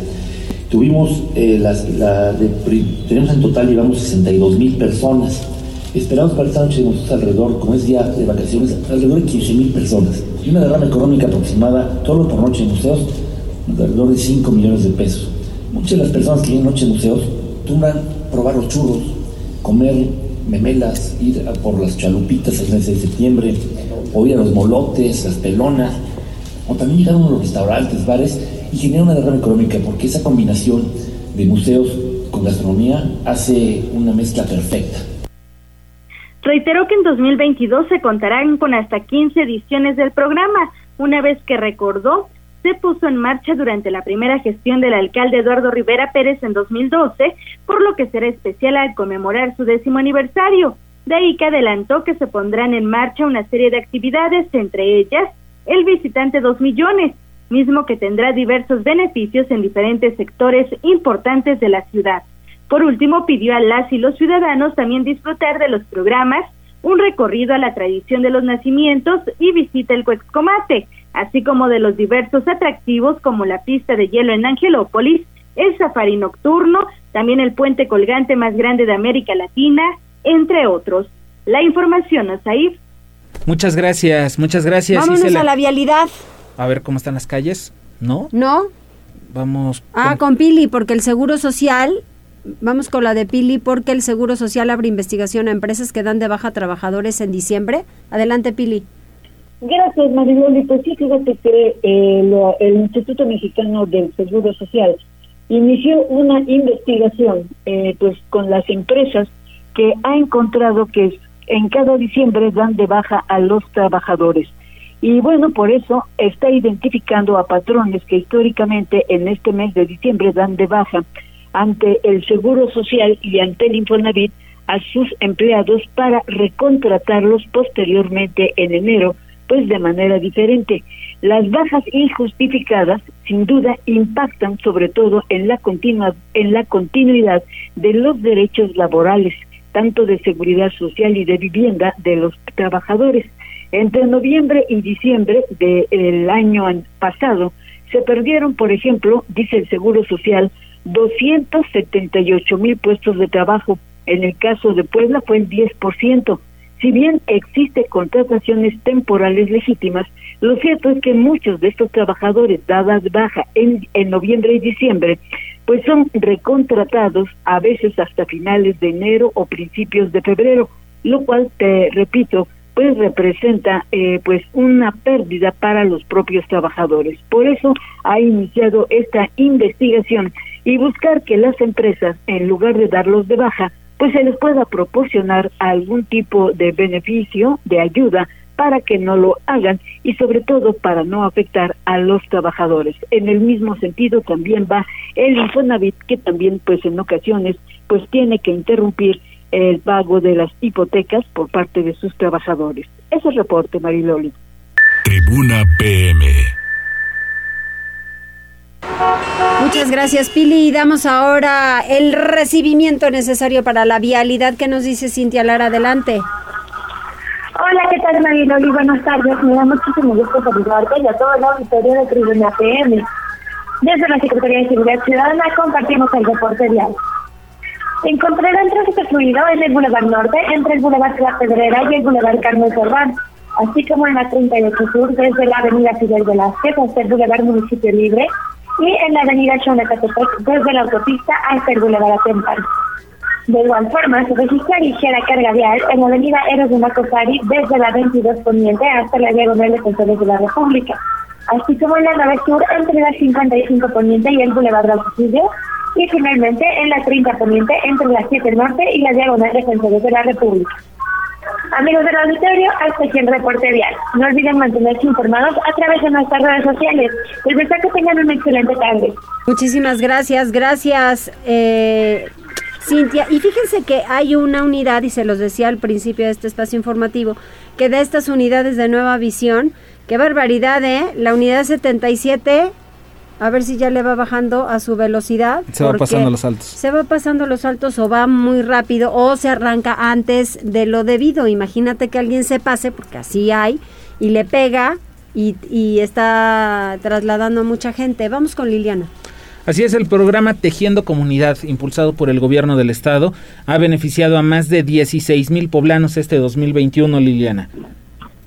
Tuvimos eh, las, la tenemos en total, llevamos 62 mil personas. Esperamos para esta noche de museos alrededor, como es día de vacaciones, alrededor de 15 mil personas. Y una derrama económica aproximada, todo por noche de museos, alrededor de 5 millones de pesos. Muchas de las personas que vienen noche de museos turan probar los churros, comer memelas, ir por las chalupitas el mes de septiembre, o ir a los molotes, las pelonas, o también llegar a uno de los restaurantes, bares, y generar una derrama económica, porque esa combinación de museos con gastronomía hace una mezcla perfecta. Reiteró que en 2022 se contarán con hasta 15 ediciones del programa, una vez que recordó se puso en marcha durante la primera gestión del alcalde Eduardo Rivera Pérez en 2012, por lo que será especial al conmemorar su décimo aniversario. De ahí que adelantó que se pondrán en marcha una serie de actividades, entre ellas el visitante 2 millones, mismo que tendrá diversos beneficios en diferentes sectores importantes de la ciudad. Por último, pidió a las y los ciudadanos también disfrutar de los programas, un recorrido a la tradición de los nacimientos y visita el Cuexcomate, así como de los diversos atractivos como la pista de hielo en Angelópolis, el safari nocturno, también el puente colgante más grande de América Latina, entre otros. La información, Asaif. Muchas gracias, muchas gracias. Vámonos a la vialidad. A ver cómo están las calles, ¿no? ¿No? Vamos. Ah, con Pili, porque el Seguro Social vamos con la de Pili porque el Seguro Social abre investigación a empresas que dan de baja trabajadores en diciembre. Adelante, Pili. Gracias, Mariloli. Pues sí, fíjate que eh, el Instituto Mexicano del Seguro Social inició una investigación eh, pues con las empresas que ha encontrado que en cada diciembre dan de baja a los trabajadores. Y bueno, por eso está identificando a patrones que históricamente en este mes de diciembre dan de baja ante el Seguro Social y ante el Infonavit a sus empleados para recontratarlos posteriormente en enero pues de manera diferente. Las bajas injustificadas, sin duda, impactan sobre todo en la, continua, en la continuidad de los derechos laborales, tanto de seguridad social y de vivienda de los trabajadores. Entre noviembre y diciembre del año pasado, se perdieron, por ejemplo, dice el Seguro Social, 278 mil puestos de trabajo. En el caso de Puebla fue el 10%. Si bien existe contrataciones temporales legítimas, lo cierto es que muchos de estos trabajadores dadas baja en, en noviembre y diciembre, pues son recontratados a veces hasta finales de enero o principios de febrero, lo cual, te repito, pues representa eh, pues una pérdida para los propios trabajadores. Por eso ha iniciado esta investigación y buscar que las empresas, en lugar de darlos de baja, pues se les pueda proporcionar algún tipo de beneficio, de ayuda, para que no lo hagan y sobre todo para no afectar a los trabajadores. En el mismo sentido también va el Infonavit que también pues en ocasiones pues tiene que interrumpir el pago de las hipotecas por parte de sus trabajadores. Ese reporte, Mariloli. Tribuna PM. Muchas gracias, Pili. Damos ahora el recibimiento necesario para la vialidad que nos dice Cintia Lara. Adelante. Hola, ¿qué tal, Mariloli? Buenas tardes. Me da muchísimo gusto saludarte y a todo el auditorio de Tribuna PM. Desde la Secretaría de Seguridad Ciudadana compartimos el reporte vial. Encontrarán tráfico fluido en el Boulevard Norte, entre el Boulevard la Pedrera y el Boulevard Carmen Sorbán, así como en la 38 Sur, desde la Avenida Fidel Velázquez hasta el Boulevard Municipio Libre, y en la Avenida Chonacatepec, desde la autopista hasta el Boulevard Atempan. De igual forma, se registra ligera carga vial en la Avenida Eros de Macosari, desde la 22 Poniente hasta la Diagonal de Defensores de la República, así como en la 9 Sur, entre la 55 Poniente y el Boulevard de y finalmente en la 30 Poniente, entre la 7 Norte y la Diagonal de Defensores de la República. Amigos del auditorio, hasta aquí el reporte vial. No olviden mantenerse informados a través de nuestras redes sociales. Les deseo que tengan una excelente tarde. Muchísimas gracias, gracias. Eh, Cintia, y fíjense que hay una unidad, y se los decía al principio de este espacio informativo, que de estas unidades de nueva visión, qué barbaridad, ¿eh? La unidad 77 a ver si ya le va bajando a su velocidad. Se va pasando los saltos. Se va pasando los saltos o va muy rápido o se arranca antes de lo debido. Imagínate que alguien se pase, porque así hay, y le pega y, y está trasladando a mucha gente. Vamos con Liliana. Así es, el programa Tejiendo Comunidad, impulsado por el gobierno del estado, ha beneficiado a más de 16 mil poblanos este 2021, Liliana.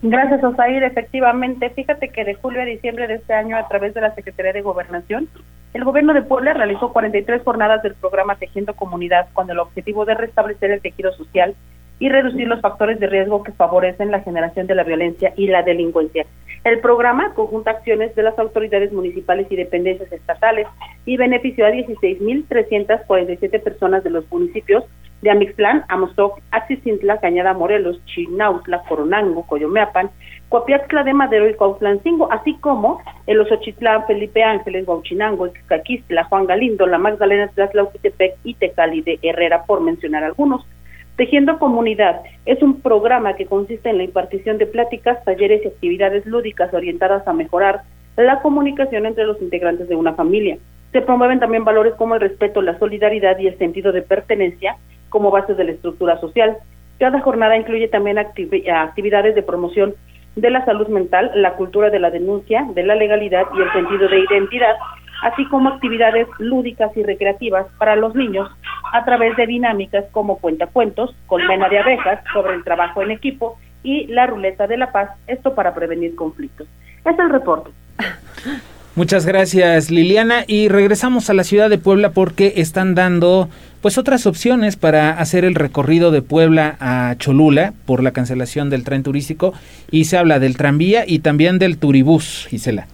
Gracias, Osair. Efectivamente, fíjate que de julio a diciembre de este año, a través de la Secretaría de Gobernación, el gobierno de Puebla realizó 43 jornadas del programa Tejiendo Comunidad con el objetivo de restablecer el tejido social y reducir los factores de riesgo que favorecen la generación de la violencia y la delincuencia. El programa conjunta acciones de las autoridades municipales y dependencias estatales y benefició a 16.347 personas de los municipios de Amixtlán, Amozoc, Axicintla, Cañada Morelos, Chinautla, Coronango, Coyomeapan, Coapiaxtla de Madero y Cuautlancingo, así como en los Ochitlán, Felipe Ángeles, Huauchinango, Caquistla, Juan Galindo, La Magdalena, Tlatlauquitepec y Tecali de Herrera, por mencionar algunos. Tejiendo Comunidad es un programa que consiste en la impartición de pláticas, talleres y actividades lúdicas orientadas a mejorar la comunicación entre los integrantes de una familia. Se promueven también valores como el respeto, la solidaridad y el sentido de pertenencia como base de la estructura social. Cada jornada incluye también actividades de promoción de la salud mental, la cultura de la denuncia, de la legalidad y el sentido de identidad, así como actividades lúdicas y recreativas para los niños a través de dinámicas como cuentacuentos, colmena de abejas sobre el trabajo en equipo y la ruleta de la paz, esto para prevenir conflictos. Es el reporte. Muchas gracias Liliana y regresamos a la ciudad de Puebla porque están dando pues otras opciones para hacer el recorrido de Puebla a Cholula por la cancelación del tren turístico y se habla del tranvía y también del turibús, Gisela.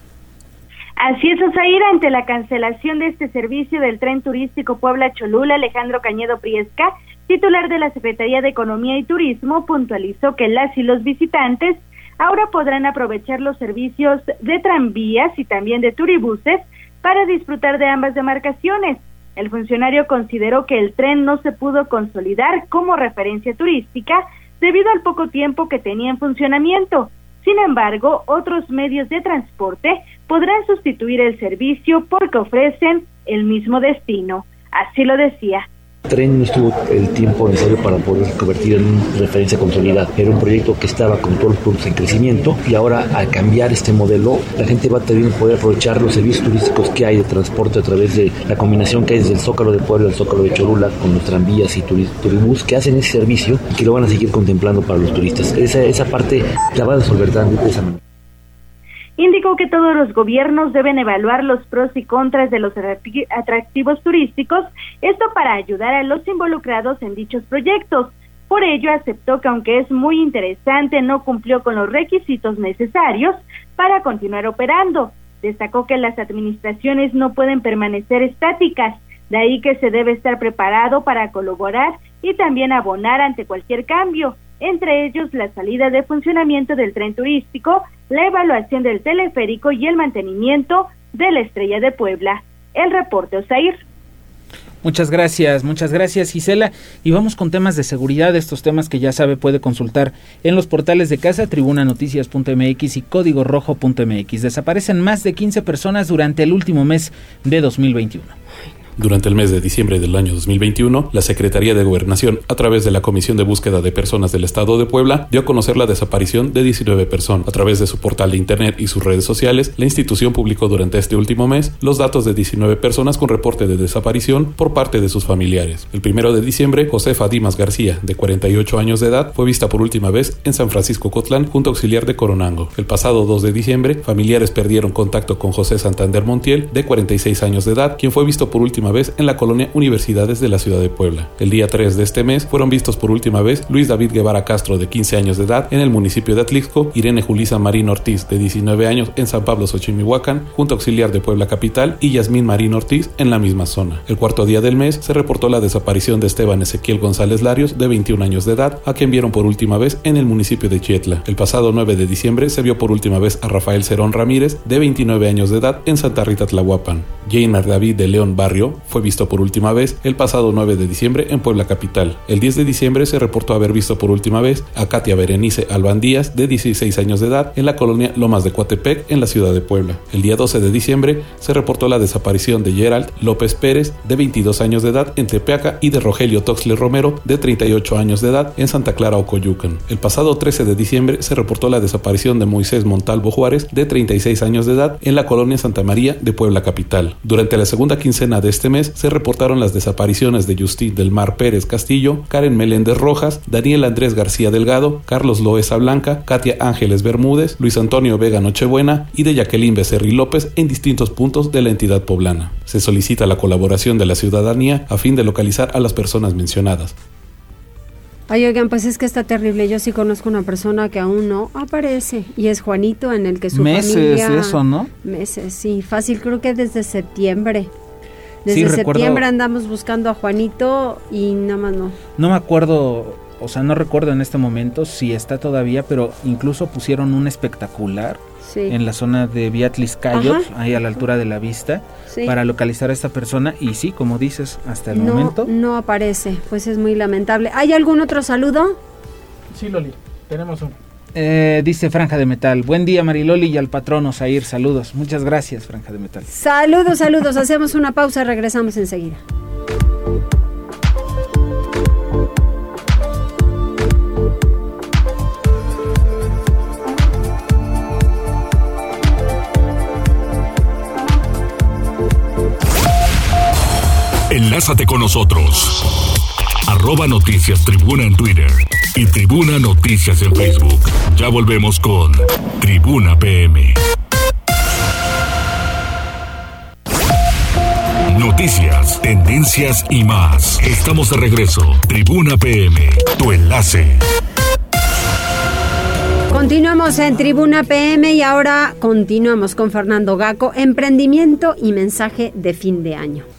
Así es, Osair, ante la cancelación de este servicio del tren turístico Puebla-Cholula, Alejandro Cañedo Priesca, titular de la Secretaría de Economía y Turismo, puntualizó que las y los visitantes ahora podrán aprovechar los servicios de tranvías y también de turibuses para disfrutar de ambas demarcaciones. El funcionario consideró que el tren no se pudo consolidar como referencia turística debido al poco tiempo que tenía en funcionamiento sin embargo, otros medios de transporte podrán sustituir el servicio porque ofrecen el mismo destino. Así lo decía tren no estuvo el tiempo necesario para poder convertir en referencia consolidada. Era un proyecto que estaba con todos los puntos en crecimiento y ahora al cambiar este modelo, la gente va a también poder aprovechar los servicios turísticos que hay de transporte a través de la combinación que hay desde el Zócalo de Puebla al Zócalo de Cholula con los tranvías y turibús que hacen ese servicio y que lo van a seguir contemplando para los turistas. Esa, esa parte la va a resolver de esa manera indicó que todos los gobiernos deben evaluar los pros y contras de los atractivos turísticos, esto para ayudar a los involucrados en dichos proyectos. Por ello, aceptó que aunque es muy interesante, no cumplió con los requisitos necesarios para continuar operando. Destacó que las administraciones no pueden permanecer estáticas, de ahí que se debe estar preparado para colaborar y también abonar ante cualquier cambio entre ellos la salida de funcionamiento del tren turístico, la evaluación del teleférico y el mantenimiento de la Estrella de Puebla. El reporte Osair. Muchas gracias, muchas gracias Gisela. Y vamos con temas de seguridad, estos temas que ya sabe puede consultar en los portales de casa, tribunanoticias.mx y código rojo.mx. Desaparecen más de 15 personas durante el último mes de 2021. Durante el mes de diciembre del año 2021, la Secretaría de Gobernación, a través de la Comisión de Búsqueda de Personas del Estado de Puebla, dio a conocer la desaparición de 19 personas. A través de su portal de Internet y sus redes sociales, la institución publicó durante este último mes los datos de 19 personas con reporte de desaparición por parte de sus familiares. El primero de diciembre, Josefa Dimas García, de 48 años de edad, fue vista por última vez en San Francisco Cotlán junto auxiliar de Coronango. El pasado 2 de diciembre, familiares perdieron contacto con José Santander Montiel, de 46 años de edad, quien fue visto por última vez en la colonia Universidades de la ciudad de Puebla. El día 3 de este mes fueron vistos por última vez Luis David Guevara Castro, de 15 años de edad, en el municipio de Atlixco, Irene Julisa Marín Ortiz, de 19 años, en San Pablo Xochimihuacán, junto auxiliar de Puebla Capital, y Yasmín Marín Ortiz, en la misma zona. El cuarto día del mes se reportó la desaparición de Esteban Ezequiel González Larios, de 21 años de edad, a quien vieron por última vez en el municipio de Chietla. El pasado 9 de diciembre se vio por última vez a Rafael Cerón Ramírez, de 29 años de edad, en Santa Rita Tlahuapan. Jainer David de León Barrio fue visto por última vez el pasado 9 de diciembre en Puebla Capital. El 10 de diciembre se reportó haber visto por última vez a Katia Berenice Alban Díaz, de 16 años de edad, en la colonia Lomas de Coatepec, en la ciudad de Puebla. El día 12 de diciembre se reportó la desaparición de Gerald López Pérez, de 22 años de edad, en Tepeaca, y de Rogelio Toxle Romero, de 38 años de edad, en Santa Clara, Ocoyucan. El pasado 13 de diciembre se reportó la desaparición de Moisés Montalvo Juárez, de 36 años de edad, en la colonia Santa María de Puebla Capital. Durante la segunda quincena de este mes se reportaron las desapariciones de Justin del Mar Pérez Castillo, Karen Meléndez Rojas, Daniel Andrés García Delgado, Carlos Loesa Blanca, Katia Ángeles Bermúdez, Luis Antonio Vega Nochebuena y de Jacqueline Becerri López en distintos puntos de la entidad poblana. Se solicita la colaboración de la ciudadanía a fin de localizar a las personas mencionadas. Ay, oigan, pues es que está terrible. Yo sí conozco una persona que aún no aparece y es Juanito en el que su meses familia... Meses, eso, ¿no? Meses, sí. Fácil, creo que desde septiembre. Desde septiembre andamos buscando a Juanito y nada más no. No me acuerdo, o sea, no recuerdo en este momento si está todavía, pero incluso pusieron un espectacular en la zona de Beatlis Cayot, ahí a la altura de la vista, para localizar a esta persona. Y sí, como dices, hasta el momento. No aparece, pues es muy lamentable. ¿Hay algún otro saludo? Sí, Loli, tenemos un. Eh, dice Franja de Metal. Buen día, Mariloli y al patrón Osair. Saludos. Muchas gracias, Franja de Metal. Saludos, saludos. Hacemos una pausa, regresamos enseguida. Enlázate con nosotros. Arroba Noticias Tribuna en Twitter y Tribuna Noticias en Facebook. Ya volvemos con Tribuna PM. Noticias, tendencias y más. Estamos de regreso. Tribuna PM, tu enlace. Continuamos en Tribuna PM y ahora continuamos con Fernando Gaco, emprendimiento y mensaje de fin de año.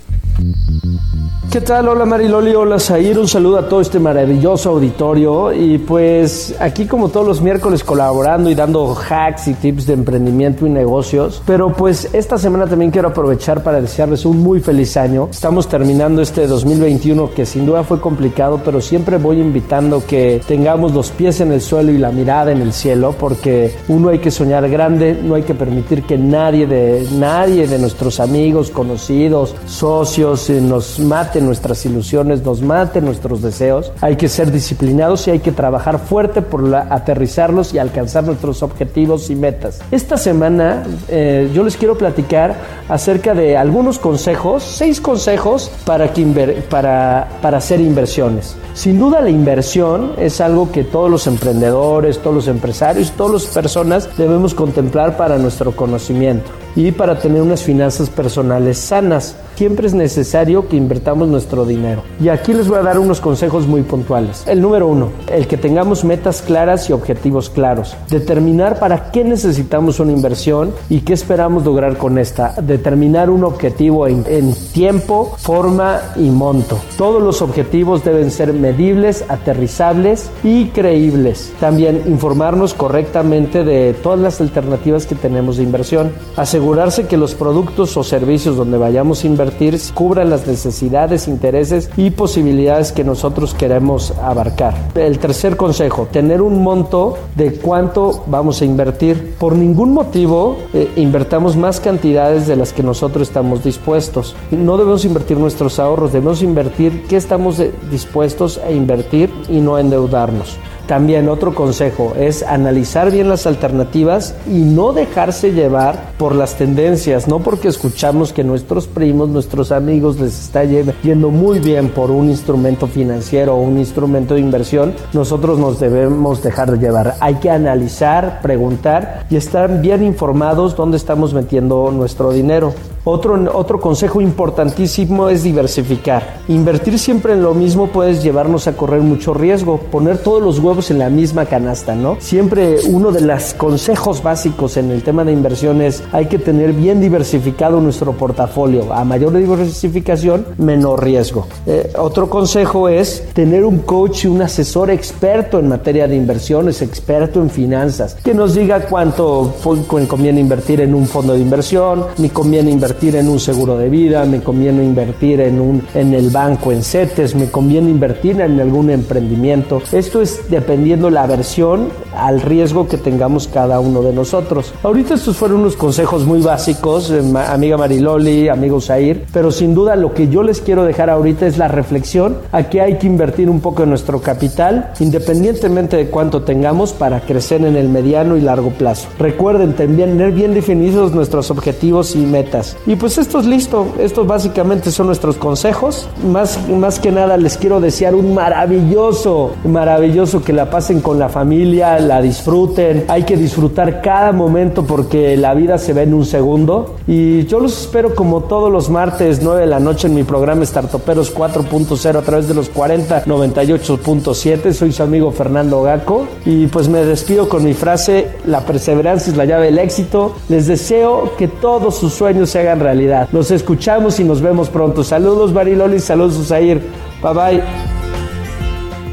¿Qué tal? Hola Mariloli, hola Zair, un saludo a todo este maravilloso auditorio y pues aquí como todos los miércoles colaborando y dando hacks y tips de emprendimiento y negocios, pero pues esta semana también quiero aprovechar para desearles un muy feliz año. Estamos terminando este 2021 que sin duda fue complicado, pero siempre voy invitando que tengamos los pies en el suelo y la mirada en el cielo porque uno hay que soñar grande, no hay que permitir que nadie de nadie de nuestros amigos, conocidos, socios eh, nos mate nuestras ilusiones, nos mate nuestros deseos. Hay que ser disciplinados y hay que trabajar fuerte por aterrizarlos y alcanzar nuestros objetivos y metas. Esta semana eh, yo les quiero platicar acerca de algunos consejos, seis consejos para, que para, para hacer inversiones. Sin duda la inversión es algo que todos los emprendedores, todos los empresarios, todas las personas debemos contemplar para nuestro conocimiento y para tener unas finanzas personales sanas. Siempre es necesario que invertamos nuestro dinero. Y aquí les voy a dar unos consejos muy puntuales. El número uno, el que tengamos metas claras y objetivos claros. Determinar para qué necesitamos una inversión y qué esperamos lograr con esta. Determinar un objetivo en, en tiempo, forma y monto. Todos los objetivos deben ser medibles, aterrizables y creíbles. También informarnos correctamente de todas las alternativas que tenemos de inversión. Asegurar asegurarse que los productos o servicios donde vayamos a invertir cubran las necesidades, intereses y posibilidades que nosotros queremos abarcar. El tercer consejo, tener un monto de cuánto vamos a invertir. Por ningún motivo eh, invertamos más cantidades de las que nosotros estamos dispuestos. No debemos invertir nuestros ahorros, debemos invertir qué estamos eh, dispuestos a invertir y no endeudarnos. También otro consejo es analizar bien las alternativas y no dejarse llevar por las tendencias, no porque escuchamos que nuestros primos, nuestros amigos les está yendo muy bien por un instrumento financiero o un instrumento de inversión, nosotros nos debemos dejar llevar. Hay que analizar, preguntar y estar bien informados dónde estamos metiendo nuestro dinero. Otro, otro consejo importantísimo es diversificar. Invertir siempre en lo mismo puede llevarnos a correr mucho riesgo, poner todos los huevos en la misma canasta, ¿no? Siempre uno de los consejos básicos en el tema de inversión es hay que tener bien diversificado nuestro portafolio. A mayor diversificación, menor riesgo. Eh, otro consejo es tener un coach y un asesor experto en materia de inversiones, experto en finanzas, que nos diga cuánto conviene invertir en un fondo de inversión, ni conviene invertir en un seguro de vida, me conviene invertir en, un, en el banco, en CETES, me conviene invertir en algún emprendimiento. Esto es dependiendo la versión al riesgo que tengamos cada uno de nosotros. Ahorita estos fueron unos consejos muy básicos, eh, amiga Mariloli, amigo Zair, pero sin duda lo que yo les quiero dejar ahorita es la reflexión a que hay que invertir un poco en nuestro capital, independientemente de cuánto tengamos, para crecer en el mediano y largo plazo. Recuerden también tener bien definidos nuestros objetivos y metas. Y pues esto es listo, estos básicamente son nuestros consejos. Más, más que nada les quiero desear un maravilloso, maravilloso que la pasen con la familia, la disfruten. Hay que disfrutar cada momento porque la vida se ve en un segundo. Y yo los espero como todos los martes 9 de la noche en mi programa Startoperos 4.0 a través de los 40 98.7. Soy su amigo Fernando Gaco y pues me despido con mi frase, la perseverancia es la llave del éxito. Les deseo que todos sus sueños se hagan realidad. Nos escuchamos y nos vemos pronto. Saludos Bariloli, saludos Usair. Bye bye.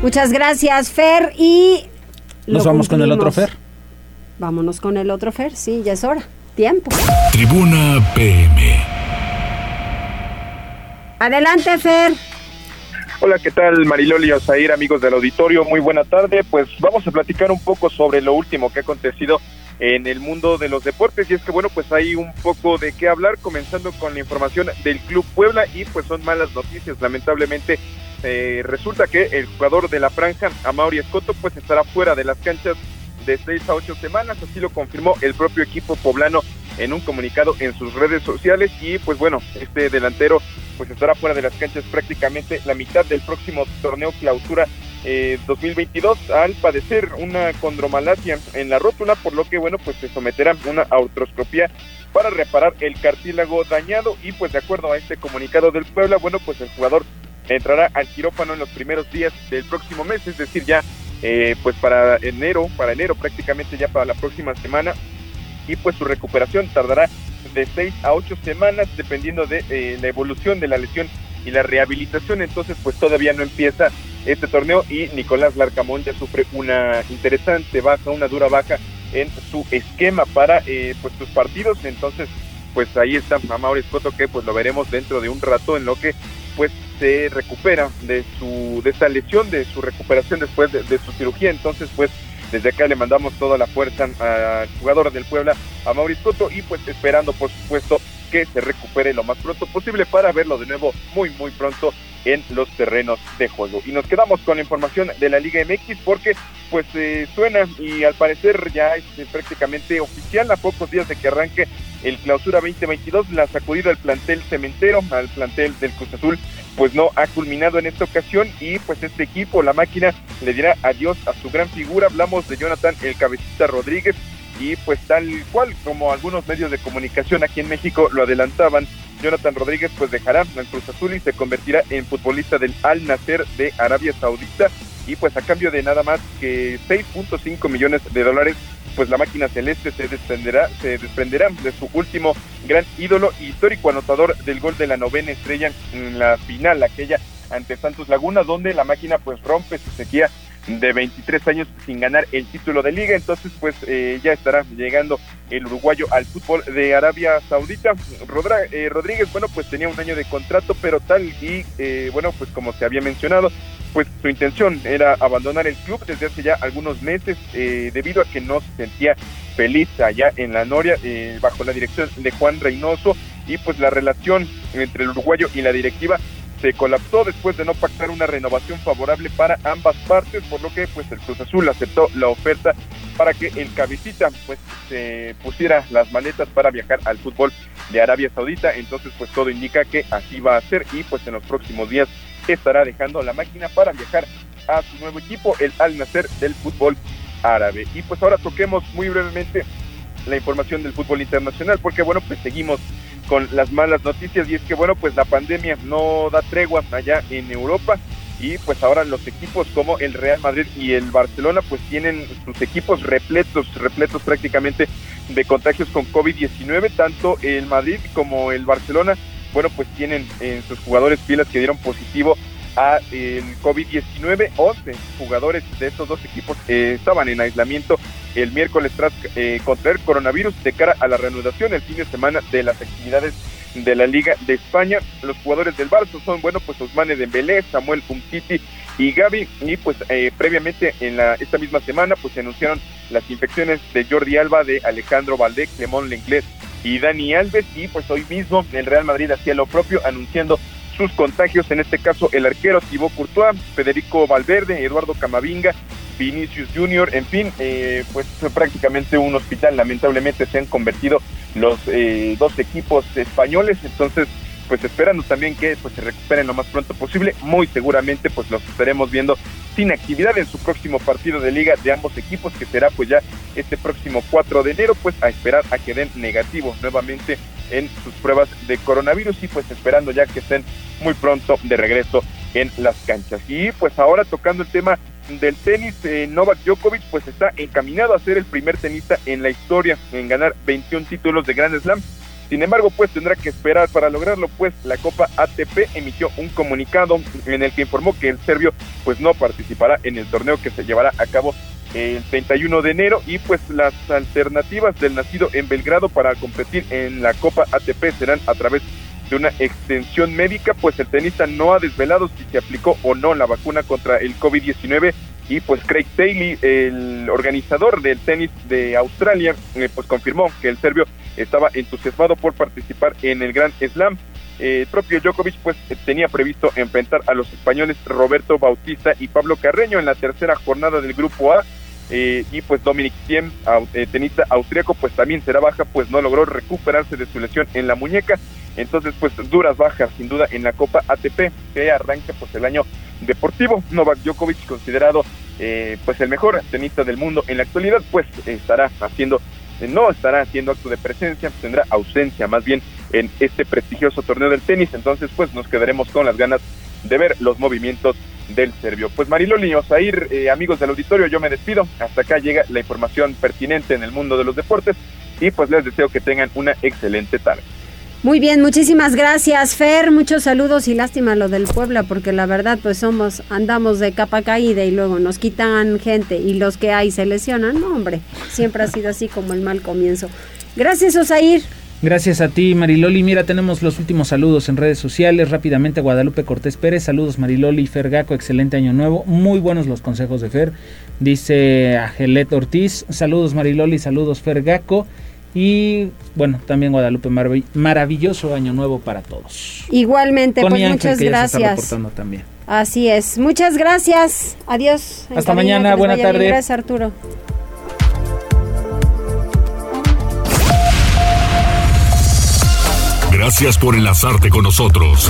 Muchas gracias, Fer. Y nos vamos con el otro Fer. Vámonos con el otro Fer, sí, ya es hora. Tiempo. Tribuna PM. Adelante, Fer. Hola, ¿qué tal Mariloli Osair, amigos del auditorio? Muy buena tarde. Pues vamos a platicar un poco sobre lo último que ha acontecido en el mundo de los deportes y es que bueno pues hay un poco de qué hablar comenzando con la información del Club Puebla y pues son malas noticias lamentablemente eh, resulta que el jugador de la franja Amaury Escoto pues estará fuera de las canchas de seis a ocho semanas así lo confirmó el propio equipo poblano en un comunicado en sus redes sociales y pues bueno este delantero pues estará fuera de las canchas prácticamente la mitad del próximo torneo clausura 2022 eh, al padecer una condromalacia en la rótula, por lo que bueno, pues se someterá a una artroscopía para reparar el cartílago dañado y pues de acuerdo a este comunicado del Puebla, bueno, pues el jugador entrará al quirófano en los primeros días del próximo mes, es decir, ya eh, pues para enero, para enero prácticamente ya para la próxima semana. Y pues su recuperación tardará de seis a ocho semanas dependiendo de eh, la evolución de la lesión y la rehabilitación, entonces pues todavía no empieza este torneo y Nicolás Larcamón ya sufre una interesante baja, una dura baja en su esquema para eh, pues sus partidos, entonces pues ahí está Mauri Escoto que pues lo veremos dentro de un rato en lo que pues se recupera de su de esta lesión, de su recuperación después de, su cirugía, entonces pues desde acá le mandamos toda la fuerza al jugador del Puebla, a Mauricio Coto, y pues esperando por supuesto que se recupere lo más pronto posible para verlo de nuevo muy muy pronto en los terrenos de juego. Y nos quedamos con la información de la Liga MX porque pues eh, suena y al parecer ya es eh, prácticamente oficial a pocos días de que arranque el clausura 2022, la sacudida al plantel cementero, al plantel del Cruz Azul, pues no ha culminado en esta ocasión y pues este equipo, la máquina, le dirá adiós a su gran figura. Hablamos de Jonathan El Cabecita Rodríguez y pues tal cual como algunos medios de comunicación aquí en México lo adelantaban, Jonathan Rodríguez pues dejará el Cruz Azul y se convertirá en futbolista del Al Nasser de Arabia Saudita. Y pues a cambio de nada más que 6.5 millones de dólares pues la máquina celeste se desprenderá, se desprenderá de su último gran ídolo histórico anotador del gol de la novena estrella en la final, aquella ante Santos Laguna, donde la máquina pues rompe su sequía de 23 años sin ganar el título de liga. Entonces, pues eh, ya estará llegando el uruguayo al fútbol de Arabia Saudita. Eh, Rodríguez, bueno, pues tenía un año de contrato, pero tal y, eh, bueno, pues como se había mencionado, pues su intención era abandonar el club desde hace ya algunos meses debido a que no se sentía feliz allá en la Noria bajo la dirección de Juan Reynoso y pues la relación entre el uruguayo y la directiva colapsó después de no pactar una renovación favorable para ambas partes, por lo que pues el Cruz Azul aceptó la oferta para que el cabecita pues se pusiera las maletas para viajar al fútbol de Arabia Saudita, entonces pues todo indica que así va a ser y pues en los próximos días estará dejando la máquina para viajar a su nuevo equipo, el Al Nacer del fútbol árabe. Y pues ahora toquemos muy brevemente la información del fútbol internacional, porque bueno, pues seguimos con las malas noticias. Y es que bueno, pues la pandemia no da tregua allá en Europa. Y pues ahora los equipos como el Real Madrid y el Barcelona pues tienen sus equipos repletos, repletos prácticamente de contagios con COVID-19, tanto el Madrid como el Barcelona, bueno pues tienen en sus jugadores pilas que dieron positivo a el COVID-19. 11 jugadores de estos dos equipos eh, estaban en aislamiento el miércoles tras eh, contraer coronavirus de cara a la reanudación el fin de semana de las actividades de la Liga de España. Los jugadores del Barça son, bueno, pues Osmane Dembélé, Samuel Umtiti y Gaby. Y pues eh, previamente en la, esta misma semana pues se anunciaron las infecciones de Jordi Alba, de Alejandro Valdé, Clemón Lenglet y Dani Alves. Y pues hoy mismo el Real Madrid hacía lo propio anunciando sus contagios, en este caso el arquero Thibaut Courtois, Federico Valverde, Eduardo Camavinga, Vinicius Junior, en fin, eh, pues prácticamente un hospital, lamentablemente se han convertido los eh, dos equipos españoles, entonces pues esperando también que pues se recuperen lo más pronto posible, muy seguramente pues los estaremos viendo sin actividad en su próximo partido de liga de ambos equipos que será pues ya este próximo 4 de enero pues a esperar a que den negativo nuevamente en sus pruebas de coronavirus y pues esperando ya que estén muy pronto de regreso en las canchas. Y pues ahora tocando el tema del tenis, eh, Novak Djokovic pues está encaminado a ser el primer tenista en la historia en ganar 21 títulos de Grand Slam. Sin embargo, pues tendrá que esperar para lograrlo, pues la Copa ATP emitió un comunicado en el que informó que el serbio pues no participará en el torneo que se llevará a cabo el 31 de enero y pues las alternativas del nacido en Belgrado para competir en la Copa ATP serán a través de una extensión médica, pues el tenista no ha desvelado si se aplicó o no la vacuna contra el COVID-19 y pues Craig Taylor, el organizador del tenis de Australia, eh, pues confirmó que el serbio estaba entusiasmado por participar en el Grand Slam. Eh, el propio Djokovic pues tenía previsto enfrentar a los españoles Roberto Bautista y Pablo Carreño en la tercera jornada del Grupo A eh, y pues Dominic Thiem, tenista austriaco, pues también será baja, pues no logró recuperarse de su lesión en la muñeca. Entonces, pues duras bajas, sin duda, en la Copa ATP, que arranca pues el año deportivo. Novak Djokovic, considerado eh, pues el mejor tenista del mundo en la actualidad, pues estará haciendo, no estará haciendo acto de presencia, tendrá ausencia más bien en este prestigioso torneo del tenis. Entonces, pues nos quedaremos con las ganas de ver los movimientos del serbio. Pues Mariloli, Osair, eh, amigos del auditorio, yo me despido. Hasta acá llega la información pertinente en el mundo de los deportes y pues les deseo que tengan una excelente tarde. Muy bien, muchísimas gracias, Fer. Muchos saludos y lástima lo del Puebla, porque la verdad, pues somos, andamos de capa caída y luego nos quitan gente y los que hay se lesionan. No, hombre, siempre ha sido así como el mal comienzo. Gracias, Osair. Gracias a ti, Mariloli. Mira, tenemos los últimos saludos en redes sociales. Rápidamente, Guadalupe Cortés Pérez. Saludos, Mariloli. Fergaco, excelente año nuevo. Muy buenos los consejos de Fer. Dice Agelet Ortiz. Saludos, Mariloli. Saludos, Fergaco. Y bueno, también Guadalupe, maravilloso año nuevo para todos. Igualmente, pues muchas gracias. también. Así es. Muchas gracias. Adiós. Hasta mañana. Buena tarde. Gracias, Arturo. Gracias por enlazarte con nosotros.